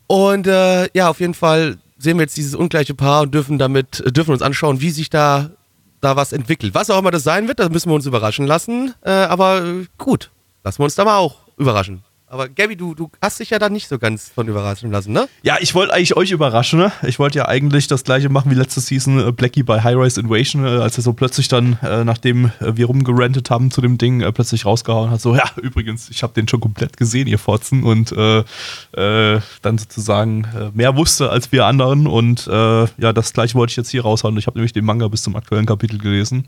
und äh, ja, auf jeden Fall sehen wir jetzt dieses ungleiche Paar und dürfen damit äh, dürfen uns anschauen, wie sich da da was entwickelt. Was auch immer das sein wird, das müssen wir uns überraschen lassen. Äh, aber äh, gut, lassen wir uns da mal auch überraschen. Aber Gabby, du, du hast dich ja da nicht so ganz von überraschen lassen, ne? Ja, ich wollte eigentlich euch überraschen. Ne? Ich wollte ja eigentlich das gleiche machen wie letzte Season äh, Blackie bei High Rise Invasion, äh, als er so plötzlich dann, äh, nachdem wir rumgerantet haben zu dem Ding, plötzlich rausgehauen hat, so, [LAUGHS] ja, übrigens, ich habe den schon komplett gesehen, ihr Fotzen, und äh, äh, dann sozusagen mehr wusste als wir anderen. Und äh, ja, das gleiche wollte ich jetzt hier raushauen. Ich habe nämlich den Manga bis zum aktuellen Kapitel gelesen.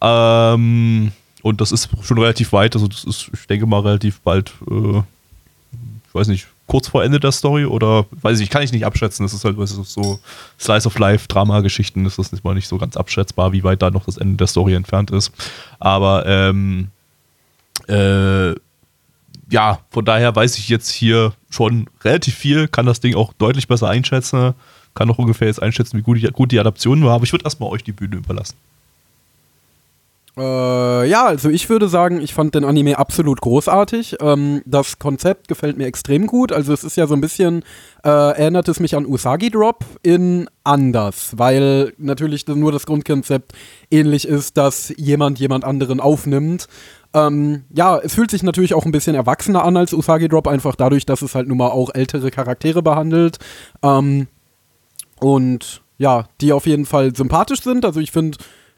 Ähm, und das ist schon relativ weit, also das ist, ich denke mal, relativ bald äh, weiß nicht, kurz vor Ende der Story oder weiß ich, kann ich nicht abschätzen. Das ist halt weißt du, so Slice of Life, Drama-Geschichten, das ist mal nicht so ganz abschätzbar, wie weit da noch das Ende der Story entfernt ist. Aber ähm, äh, ja, von daher weiß ich jetzt hier schon relativ viel, kann das Ding auch deutlich besser einschätzen, kann auch ungefähr jetzt einschätzen, wie gut die, gut die Adaption war, aber ich würde erstmal euch die Bühne überlassen. Äh, ja, also ich würde sagen, ich fand den Anime absolut großartig. Ähm, das Konzept gefällt mir extrem gut. Also es ist ja so ein bisschen, äh, erinnert es mich an Usagi Drop in anders, weil natürlich nur das Grundkonzept ähnlich ist, dass jemand jemand anderen aufnimmt. Ähm, ja, es fühlt sich natürlich auch ein bisschen erwachsener an als Usagi Drop, einfach dadurch, dass es halt nun mal auch ältere Charaktere behandelt. Ähm, und ja, die auf jeden Fall sympathisch sind. Also ich finde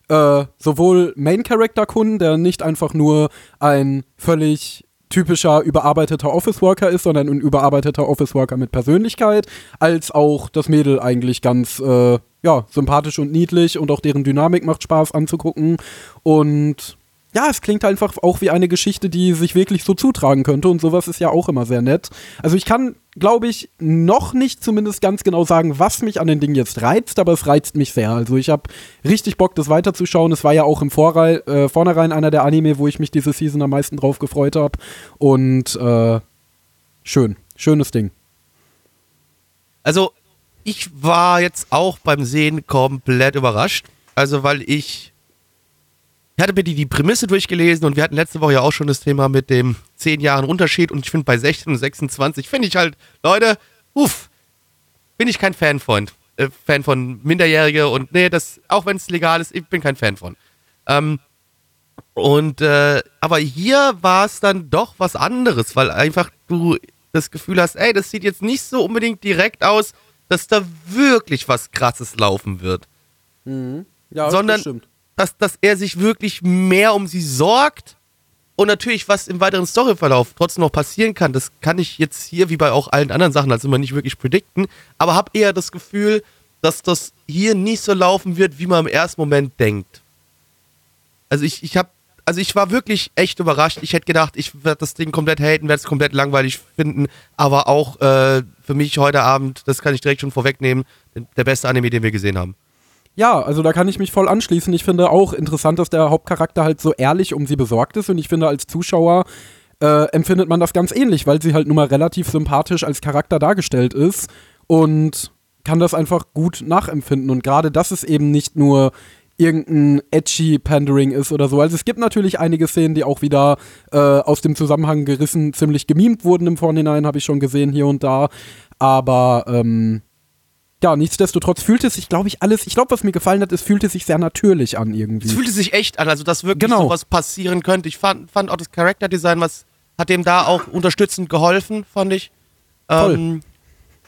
äh, sowohl Main Character Kun, der nicht einfach nur ein völlig typischer überarbeiteter Office Worker ist, sondern ein überarbeiteter Office Worker mit Persönlichkeit, als auch das Mädel eigentlich ganz äh, ja, sympathisch und niedlich und auch deren Dynamik macht Spaß anzugucken. Und ja, es klingt einfach auch wie eine Geschichte, die sich wirklich so zutragen könnte und sowas ist ja auch immer sehr nett. Also ich kann, glaube ich, noch nicht zumindest ganz genau sagen, was mich an den Dingen jetzt reizt, aber es reizt mich sehr. Also ich habe richtig Bock, das weiterzuschauen. Es war ja auch im Vorrei äh, Vornherein einer der Anime, wo ich mich diese Season am meisten drauf gefreut habe und äh, schön, schönes Ding. Also, ich war jetzt auch beim Sehen komplett überrascht. Also, weil ich ich hatte mir die, die Prämisse durchgelesen und wir hatten letzte Woche ja auch schon das Thema mit dem 10 Jahren Unterschied und ich finde bei 16 und 26 finde ich halt, Leute, uff, bin ich kein Fan von. Äh, Fan von Minderjährige und nee, das, auch wenn es legal ist, ich bin kein Fan von. Ähm, und äh, aber hier war es dann doch was anderes, weil einfach du das Gefühl hast, ey, das sieht jetzt nicht so unbedingt direkt aus, dass da wirklich was krasses laufen wird. Mhm. Ja, sondern das stimmt. Dass, dass er sich wirklich mehr um sie sorgt und natürlich, was im weiteren Storyverlauf trotzdem noch passieren kann, das kann ich jetzt hier, wie bei auch allen anderen Sachen, also immer nicht wirklich predikten, aber habe eher das Gefühl, dass das hier nicht so laufen wird, wie man im ersten Moment denkt. Also ich, ich habe, also ich war wirklich echt überrascht. Ich hätte gedacht, ich werde das Ding komplett haten, werde es komplett langweilig finden, aber auch äh, für mich heute Abend, das kann ich direkt schon vorwegnehmen, der beste Anime, den wir gesehen haben. Ja, also da kann ich mich voll anschließen. Ich finde auch interessant, dass der Hauptcharakter halt so ehrlich um sie besorgt ist. Und ich finde, als Zuschauer äh, empfindet man das ganz ähnlich, weil sie halt nun mal relativ sympathisch als Charakter dargestellt ist und kann das einfach gut nachempfinden. Und gerade das ist eben nicht nur irgendein edgy Pandering ist oder so. Also es gibt natürlich einige Szenen, die auch wieder äh, aus dem Zusammenhang gerissen, ziemlich gemimt wurden im Vorhinein, habe ich schon gesehen hier und da. Aber ähm, ja, nichtsdestotrotz fühlt es sich, glaube ich, alles, ich glaube, was mir gefallen hat, es fühlte sich sehr natürlich an irgendwie. Es fühlte sich echt an, also dass wirklich Genau. sowas passieren könnte. Ich fand, fand auch das Charakterdesign, was hat dem da auch unterstützend geholfen, fand ich. Ähm,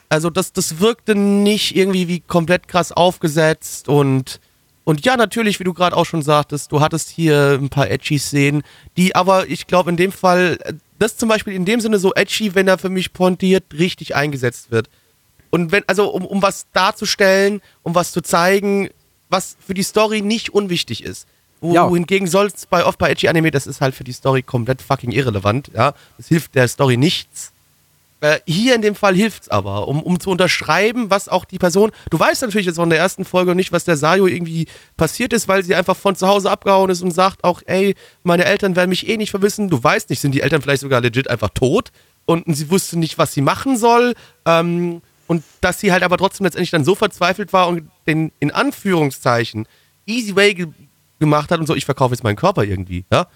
also das, das wirkte nicht irgendwie wie komplett krass aufgesetzt und und ja, natürlich, wie du gerade auch schon sagtest, du hattest hier ein paar edgy Szenen, die aber, ich glaube, in dem Fall, äh, das zum Beispiel in dem Sinne so edgy, wenn er für mich pointiert richtig eingesetzt wird. Und wenn, also um, um was darzustellen, um was zu zeigen, was für die Story nicht unwichtig ist. Wo, Ja. Wohingegen soll es bei oft bei Edgy Anime, das ist halt für die Story komplett fucking irrelevant, ja. Das hilft der Story nichts. Äh, hier in dem Fall hilft's aber, um, um zu unterschreiben, was auch die Person. Du weißt natürlich jetzt in der ersten Folge nicht, was der Sayo irgendwie passiert ist, weil sie einfach von zu Hause abgehauen ist und sagt auch, ey, meine Eltern werden mich eh nicht verwissen. Du weißt nicht, sind die Eltern vielleicht sogar legit einfach tot und sie wusste nicht, was sie machen soll. Ähm, und dass sie halt aber trotzdem letztendlich dann so verzweifelt war und den in Anführungszeichen Easy Way ge gemacht hat und so, ich verkaufe jetzt meinen Körper irgendwie, ja?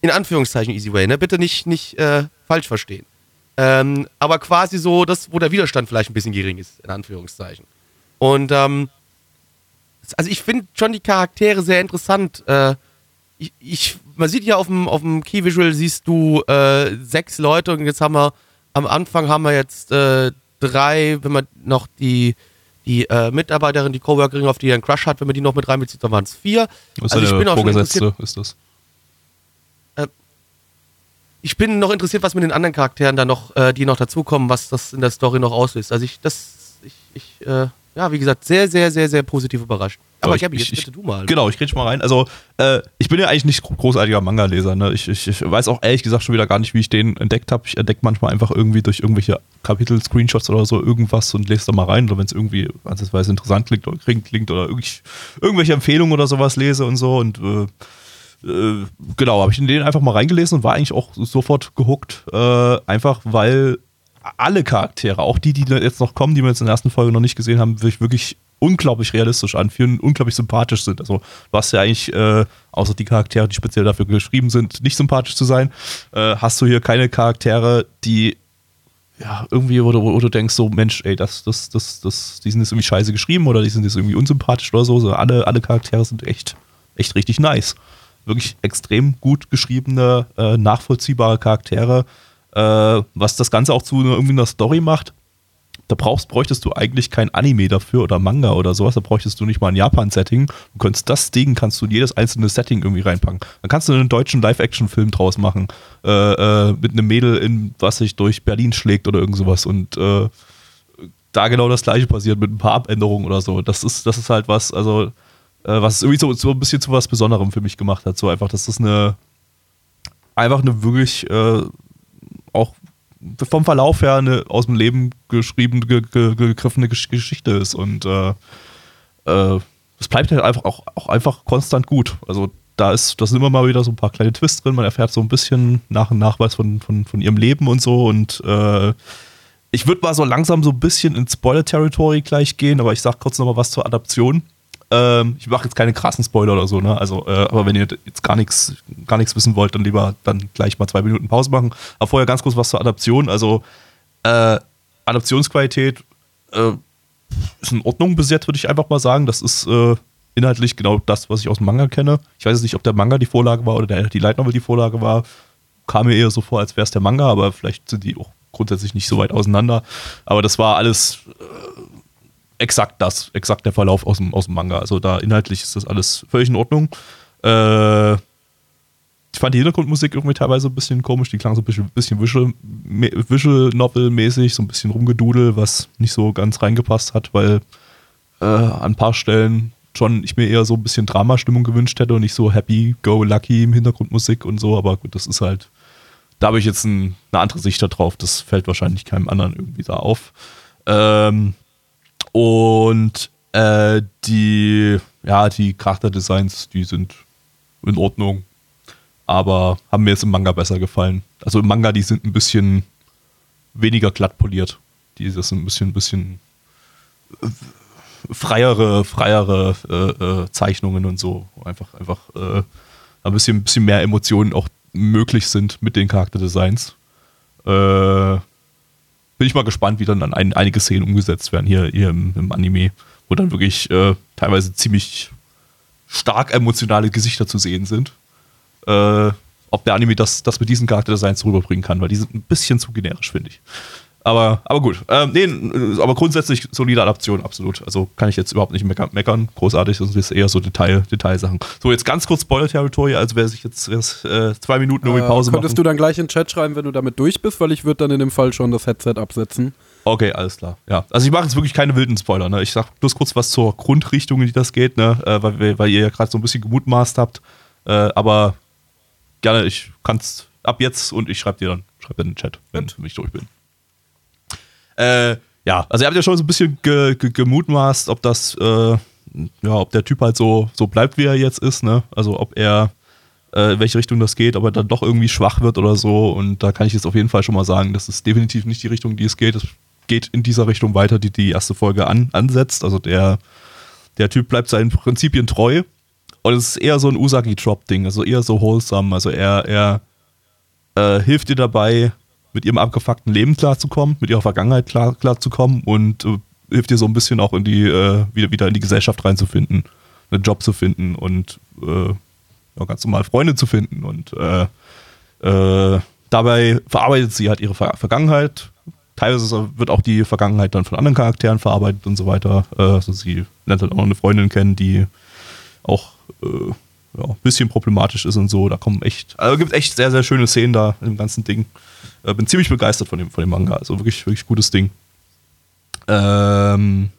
In Anführungszeichen Easy Way, ne? Bitte nicht, nicht äh, falsch verstehen. Ähm, aber quasi so das, wo der Widerstand vielleicht ein bisschen gering ist, in Anführungszeichen. Und ähm, also ich finde schon die Charaktere sehr interessant. Äh, ich, ich, man sieht ja auf dem, auf dem Key Visual siehst du äh, sechs Leute und jetzt haben wir am Anfang haben wir jetzt äh, drei, wenn man noch die die äh, Mitarbeiterin, die Coworkerin, auf die er einen Crush hat, wenn man die noch mit reinbezieht, dann waren es vier. Ist Also ich bin auch schon Vorgesetzte, ist das. ich bin noch interessiert, was mit den anderen Charakteren da noch, äh, die noch dazukommen, was das in der Story noch auslöst. Also ich, das, ich, ich äh, ja, wie gesagt, sehr, sehr, sehr, sehr positiv überrascht. Aber ich- Gabi, jetzt ich- bitte du mal. Genau, ich rede mal rein. Also, äh, ich bin ja eigentlich nicht großartiger Manga-Leser. Ne? Ich, ich, ich weiß auch ehrlich gesagt schon wieder gar nicht, wie ich den entdeckt habe. Ich entdecke manchmal einfach irgendwie durch irgendwelche Kapitel-Screenshots oder so irgendwas und lese da mal rein. Oder wenn es irgendwie, ansatzweise interessant klingt oder, klingt, oder irgend- irgendwelche Empfehlungen oder sowas lese und so. Und äh, äh, genau, habe ich in den einfach mal reingelesen und war eigentlich auch sofort gehuckt. Äh, einfach weil alle Charaktere, auch die, die jetzt noch kommen, die wir jetzt in der ersten Folge noch nicht gesehen haben, wirklich unglaublich realistisch anfühlen, unglaublich sympathisch sind. Also du hast ja eigentlich, äh, außer die Charaktere, die speziell dafür geschrieben sind, nicht sympathisch zu sein, äh, hast du hier keine Charaktere, die ja, irgendwie, wo du, wo du denkst, so, Mensch, ey, das, das, das, das, die sind jetzt irgendwie scheiße geschrieben oder die sind jetzt irgendwie unsympathisch oder so. so alle, alle Charaktere sind echt, echt richtig nice. Wirklich extrem gut geschriebene, äh, nachvollziehbare Charaktere. Äh, was das Ganze auch zu irgendwie einer Story macht, da brauchst, bräuchtest du eigentlich kein Anime dafür oder Manga oder sowas, da bräuchtest du nicht mal ein Japan-Setting. Du könntest das Ding, kannst du in jedes einzelne Setting irgendwie reinpacken. Dann kannst du einen deutschen Live-Action-Film draus machen, äh, äh, mit einem Mädel, in, was sich durch Berlin schlägt oder irgend sowas und äh, da genau das gleiche passiert mit ein paar Abänderungen oder so. Das ist, das ist halt was, also, äh, was irgendwie so, so ein bisschen zu was Besonderem für mich gemacht hat. So einfach, dass das eine, einfach eine wirklich, äh, auch vom Verlauf her eine aus dem Leben geschrieben, ge, ge, gegriffene Gesch Geschichte ist. Und äh, äh, es bleibt halt einfach auch, auch einfach konstant gut. Also da ist, da sind immer mal wieder so ein paar kleine Twists drin. Man erfährt so ein bisschen nach und nach was von, von, von ihrem Leben und so. Und äh, ich würde mal so langsam so ein bisschen ins Spoiler-Territory gleich gehen, aber ich sag kurz noch mal was zur Adaption. Ähm, ich mache jetzt keine krassen Spoiler oder so, ne? Also, äh, aber wenn ihr jetzt gar nichts, gar nichts wissen wollt, dann lieber dann gleich mal zwei Minuten Pause machen. Aber vorher ganz kurz was zur Adaption. Also, äh, Adaptionsqualität äh, ist in Ordnung bis jetzt, würde ich einfach mal sagen. Das ist äh, inhaltlich genau das, was ich aus dem Manga kenne. Ich weiß jetzt nicht, ob der Manga die Vorlage war oder der, die Light Novel die Vorlage war. Kam mir eher so vor, als wäre es der Manga, aber vielleicht sind die auch grundsätzlich nicht so weit auseinander. Aber das war alles äh, exakt das, exakt der Verlauf aus dem, aus dem Manga. Also da inhaltlich ist das alles völlig in Ordnung. Äh, ich fand die Hintergrundmusik irgendwie teilweise ein bisschen komisch, die klang so ein bisschen, bisschen Visual, Visual Novel-mäßig, so ein bisschen rumgedudel, was nicht so ganz reingepasst hat, weil äh, an ein paar Stellen schon ich mir eher so ein bisschen Dramastimmung gewünscht hätte und nicht so happy, go lucky im Hintergrundmusik und so, aber gut, das ist halt, da habe ich jetzt ein, eine andere Sicht darauf, das fällt wahrscheinlich keinem anderen irgendwie da auf. Ähm, und äh, die, ja, die Charakterdesigns, die sind in Ordnung, aber haben mir jetzt im Manga besser gefallen. Also im Manga, die sind ein bisschen weniger glatt poliert. Die das sind ein bisschen, ein bisschen freiere, freiere äh, äh, Zeichnungen und so. Einfach, einfach äh, ein bisschen, ein bisschen mehr Emotionen auch möglich sind mit den Charakterdesigns. Äh, bin ich mal gespannt, wie dann, dann ein, einige Szenen umgesetzt werden hier, hier im, im Anime, wo dann wirklich äh, teilweise ziemlich stark emotionale Gesichter zu sehen sind. Äh, ob der Anime das, das mit diesen Charakterdesigns rüberbringen kann, weil die sind ein bisschen zu generisch, finde ich. Aber, aber gut. Ähm, nee, aber grundsätzlich solide Adaption, absolut. Also kann ich jetzt überhaupt nicht meckern. Großartig, das ist eher so Detail, Detailsachen. So, jetzt ganz kurz Spoiler-Territory, also wer sich jetzt äh, zwei Minuten irgendwie Pause äh, Könntest machen. du dann gleich in den Chat schreiben, wenn du damit durch bist, weil ich würde dann in dem Fall schon das Headset absetzen. Okay, alles klar. Ja, also ich mache jetzt wirklich keine wilden Spoiler. Ne? Ich sag bloß kurz was zur Grundrichtung, in die das geht, ne? Äh, weil, weil ihr ja gerade so ein bisschen gemutmaßt habt. Äh, aber gerne, ich kann's ab jetzt und ich schreibe dir dann, schreib dir in den Chat, wenn ich durch bin. Äh, ja, also ihr habt ja schon so ein bisschen ge, ge, gemutmaßt, ob das, äh, ja, ob der Typ halt so, so bleibt, wie er jetzt ist, ne? Also ob er, äh, in welche Richtung das geht, ob er dann doch irgendwie schwach wird oder so. Und da kann ich jetzt auf jeden Fall schon mal sagen, das ist definitiv nicht die Richtung, die es geht. Es geht in dieser Richtung weiter, die die erste Folge an, ansetzt. Also der, der Typ bleibt seinen Prinzipien treu. Und es ist eher so ein Usagi-Drop-Ding, also eher so wholesome. Also er, er äh, hilft dir dabei, mit ihrem abgefuckten Leben klarzukommen, mit ihrer Vergangenheit klar, klarzukommen und äh, hilft ihr so ein bisschen auch in die, äh, wieder, wieder in die Gesellschaft reinzufinden, einen Job zu finden und äh, ja, ganz normal Freunde zu finden. Und äh, äh, dabei verarbeitet sie halt ihre Ver Vergangenheit. Teilweise wird auch die Vergangenheit dann von anderen Charakteren verarbeitet und so weiter. Also sie lernt halt auch eine Freundin kennen, die auch ja, bisschen problematisch ist und so. Da kommen echt, also gibt echt sehr, sehr schöne Szenen da im ganzen Ding. Äh, bin ziemlich begeistert von dem, von dem Manga. Also wirklich, wirklich gutes Ding. Ähm,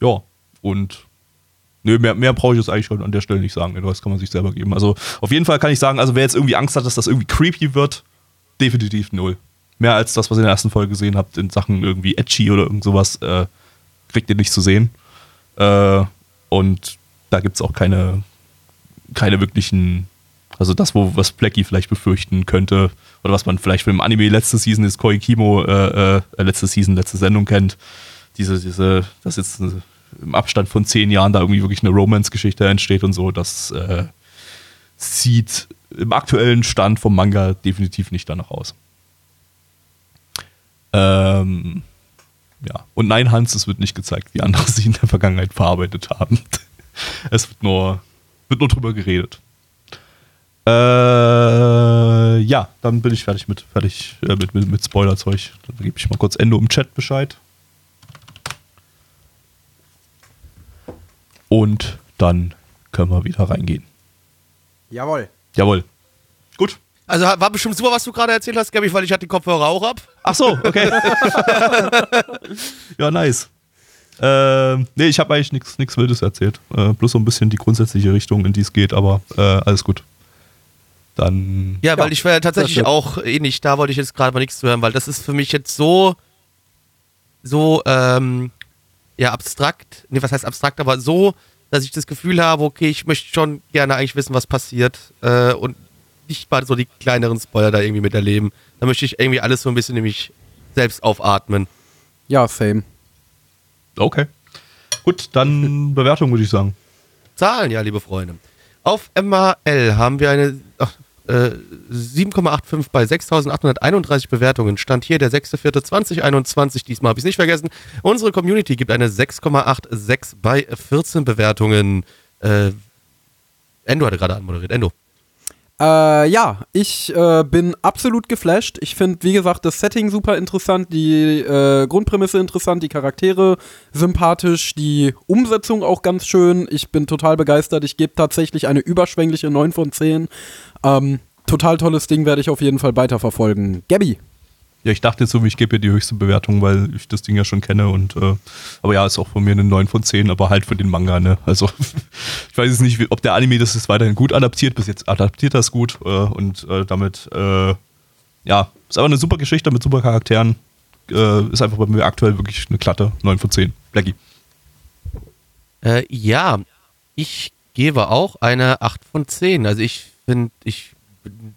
ja, und Nö, mehr, mehr brauche ich jetzt eigentlich schon an der Stelle nicht sagen. Das kann man sich selber geben. Also auf jeden Fall kann ich sagen, also wer jetzt irgendwie Angst hat, dass das irgendwie creepy wird, definitiv null. Mehr als das, was ihr in der ersten Folge gesehen habt, in Sachen irgendwie edgy oder irgend sowas, äh, kriegt ihr nicht zu sehen. Äh, und da gibt es auch keine, keine wirklichen, also das, wo was Blackie vielleicht befürchten könnte, oder was man vielleicht von dem Anime letzte Season ist Koikimo, äh, äh, letzte Season, letzte Sendung kennt. Diese, diese, dass jetzt im Abstand von zehn Jahren da irgendwie wirklich eine Romance-Geschichte entsteht und so, das äh, sieht im aktuellen Stand vom Manga definitiv nicht danach aus. Ähm, ja, und nein, Hans, es wird nicht gezeigt, wie andere sie in der Vergangenheit verarbeitet haben. [LAUGHS] es wird nur, wird nur drüber geredet. Äh, ja, dann bin ich fertig mit, fertig, äh, mit, mit, mit Spoilerzeug. Dann gebe ich mal kurz Endo im Chat Bescheid. Und dann können wir wieder reingehen. Jawohl. Jawohl. Gut. Also war bestimmt super, was du gerade erzählt hast, Gabby, weil ich hatte die Kopfhörer auch ab. Ach so, okay. [LAUGHS] ja, nice. Ähm, nee, ich habe eigentlich nichts Wildes erzählt. Äh, bloß so ein bisschen die grundsätzliche Richtung, in die es geht, aber äh, alles gut dann. Ja, weil ja, ich wäre tatsächlich auch ähnlich, da wollte ich jetzt gerade mal nichts zu hören, weil das ist für mich jetzt so, so, ähm, ja, abstrakt, nee, was heißt abstrakt, aber so, dass ich das Gefühl habe, okay, ich möchte schon gerne eigentlich wissen, was passiert äh, und nicht mal so die kleineren Spoiler da irgendwie miterleben. Da möchte ich irgendwie alles so ein bisschen nämlich selbst aufatmen. Ja, same. Okay. Gut, dann [LAUGHS] Bewertung würde ich sagen. Zahlen, ja, liebe Freunde. Auf MAL haben wir eine ach, äh, 7,85 bei 6.831 Bewertungen. Stand hier der 6.4.2021. Diesmal habe ich es nicht vergessen. Unsere Community gibt eine 6,86 bei 14 Bewertungen. Äh, Endo hatte gerade anmoderiert. Endo. Äh, ja, ich äh, bin absolut geflasht. Ich finde, wie gesagt, das Setting super interessant, die äh, Grundprämisse interessant, die Charaktere sympathisch, die Umsetzung auch ganz schön. Ich bin total begeistert. Ich gebe tatsächlich eine überschwängliche 9 von 10. Ähm, total tolles Ding, werde ich auf jeden Fall weiterverfolgen. Gabby. Ja, ich dachte jetzt so, ich gebe ja die höchste Bewertung, weil ich das Ding ja schon kenne und äh, aber ja, ist auch von mir eine 9 von 10, aber halt für den Manga, ne? Also [LAUGHS] ich weiß jetzt nicht, ob der Anime das ist weiterhin gut adaptiert, bis jetzt adaptiert das gut äh, und äh, damit äh, ja, ist aber eine super Geschichte mit super Charakteren. Äh, ist einfach bei mir aktuell wirklich eine glatte 9 von 10. Blackie. Äh, ja, ich gebe auch eine 8 von 10. Also ich finde, ich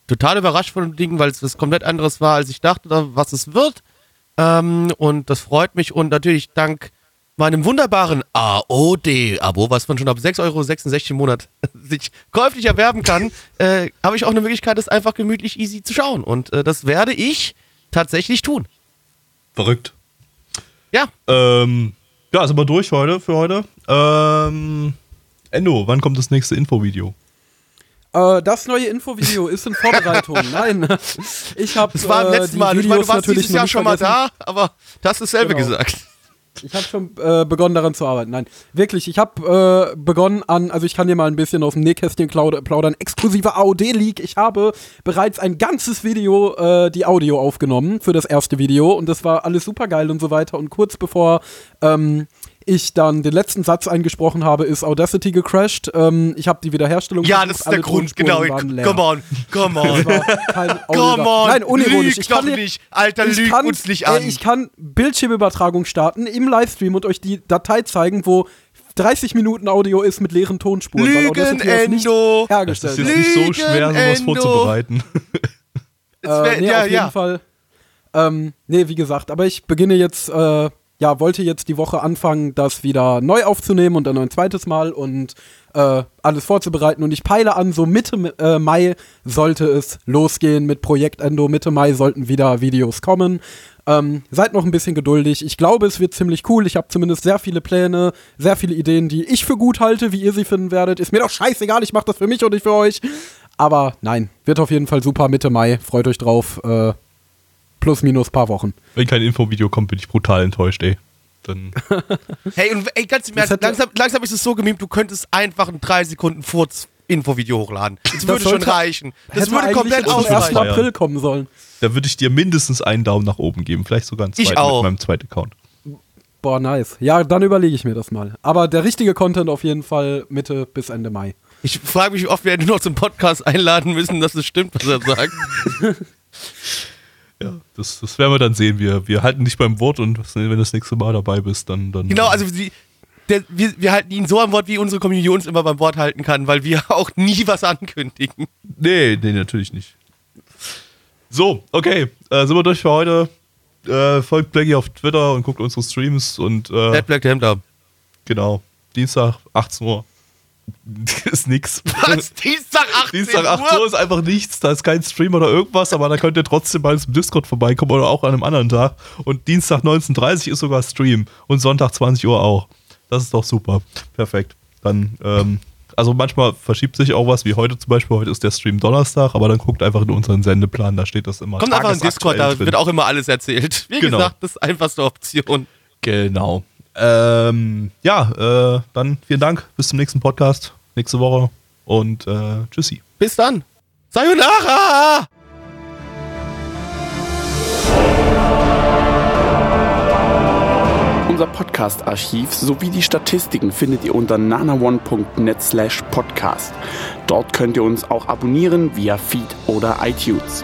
total überrascht von dem Ding, weil es was komplett anderes war, als ich dachte, was es wird. Ähm, und das freut mich. Und natürlich dank meinem wunderbaren AOD-Abo, was man schon ab 6,66 Euro im Monat [LAUGHS] sich käuflich erwerben kann, [LAUGHS] äh, habe ich auch eine Möglichkeit, das einfach gemütlich easy zu schauen. Und äh, das werde ich tatsächlich tun. Verrückt. Ja. Ähm, ja, sind wir durch heute für heute. Ähm, Endo, wann kommt das nächste Infovideo? Äh, das neue Infovideo ist in Vorbereitung. [LAUGHS] Nein, ich habe Das war äh, letzten die Mal. Ich meine, du Videos warst dieses Jahr schon mal vergessen. da, aber du hast dasselbe Genau. gesagt. Ich habe schon äh, begonnen daran zu arbeiten. Nein, wirklich, ich habe äh, begonnen an, also ich kann dir mal ein bisschen aus dem Nähkästchen plaudern, exklusive AOD-Leak. Ich habe bereits ein ganzes Video, äh, die Audio aufgenommen für das erste Video und das war alles super geil und so weiter. Und kurz bevor ähm, ich dann den letzten Satz eingesprochen habe, ist Audacity gecrashed. Ähm, ich habe die Wiederherstellung Ja, versucht, das ist der Grund, genau. Come on, come on. [LAUGHS] Come on, Nein, unironisch. lüg Ich kann doch nicht. Alter, ich lüg kann, uns nicht an. Ey, ich kann Bildschirmübertragung starten im Livestream und euch die Datei zeigen, wo 30 Minuten Audio ist mit leeren Tonspuren. weil Lügen, Audacity das nicht Endo. Das hergestellt ist jetzt nicht so Lügen, schwer, sowas Endo. vorzubereiten. Äh, nee, ja, auf jeden ja. Fall. Ähm, nee, wie gesagt, aber ich beginne jetzt, äh, ja, wollte jetzt die Woche anfangen, das wieder neu aufzunehmen und dann ein zweites Mal und äh, alles vorzubereiten. Und ich peile an, so Mitte äh, Mai sollte es losgehen mit Projekt Endo. Mitte Mai sollten wieder Videos kommen. Ähm, seid noch ein bisschen geduldig. Ich glaube, es wird ziemlich cool. Ich habe zumindest sehr viele Pläne, sehr viele Ideen, die ich für gut halte, wie ihr sie finden werdet. Ist mir doch scheißegal, ich mache das für mich und nicht für euch. Aber nein, wird auf jeden Fall super Mitte Mai. Freut euch drauf. Äh, plus, minus paar Wochen. Wenn kein Infovideo kommt, bin ich brutal enttäuscht, ey. Dann [LAUGHS] Hey, und ey, ganz im Ernst, langsam, langsam ist es so gemimt, du könntest einfach ein 3 Sekunden Furz Infovideo hochladen. Das, würde schon reichen. Das würde komplett 1. ausreichen. ausreichen. April kommen sollen. da würde ich dir mindestens einen Daumen nach oben geben. Vielleicht sogar einen Ich zweiten auch. mit meinem zweiten Account. Boah, nice. Ja, dann überlege ich mir das mal. Aber der richtige Content auf jeden Fall Mitte bis Ende Mai. Ich frage mich, wie oft wir hätten noch zum Podcast einladen müssen, dass es stimmt, was er sagt. [LAUGHS] Ja, das, das werden wir dann sehen. Wir, wir halten dich beim Wort und wenn du das nächste Mal dabei bist, dann. dann Genau, also sie, der, wir, wir halten ihn so am Wort, wie unsere Community uns immer beim Wort halten kann, weil wir [LAUGHS] auch nie was ankündigen. Nee, nee, natürlich nicht. So, okay. Äh, sind wir durch für heute. Äh, folgt Blackie auf Twitter und guckt unsere Streams und äh, Black genau. Dienstag, 18 Uhr. [LAUGHS] ist nix. Was? Dienstag [LAUGHS] 18 Dienstag 8 Uhr? Ist einfach nichts, da ist kein Stream oder irgendwas, aber da könnt ihr trotzdem mal zum Discord vorbeikommen oder auch an einem anderen Tag. Und Dienstag 19.30 Uhr ist sogar Stream und Sonntag 20 Uhr auch. Das ist doch super. Perfekt. Dann, ähm, also manchmal verschiebt sich auch was, wie heute zum Beispiel. Heute ist der Stream Donnerstag, aber dann guckt einfach in unseren Sendeplan, da steht das immer. Kommt einfach in Discord, da wird auch immer alles erzählt. Wie Genau. gesagt, das ist einfachste Option. Genau. Ähm, ja, äh, dann vielen Dank. Bis zum nächsten Podcast, nächste Woche und äh, tschüssi. Bis dann. Sayonara! Unser Podcast-Archiv sowie die Statistiken findet ihr unter nanaone.net slash podcast. Dort könnt ihr uns auch abonnieren via Feed oder iTunes.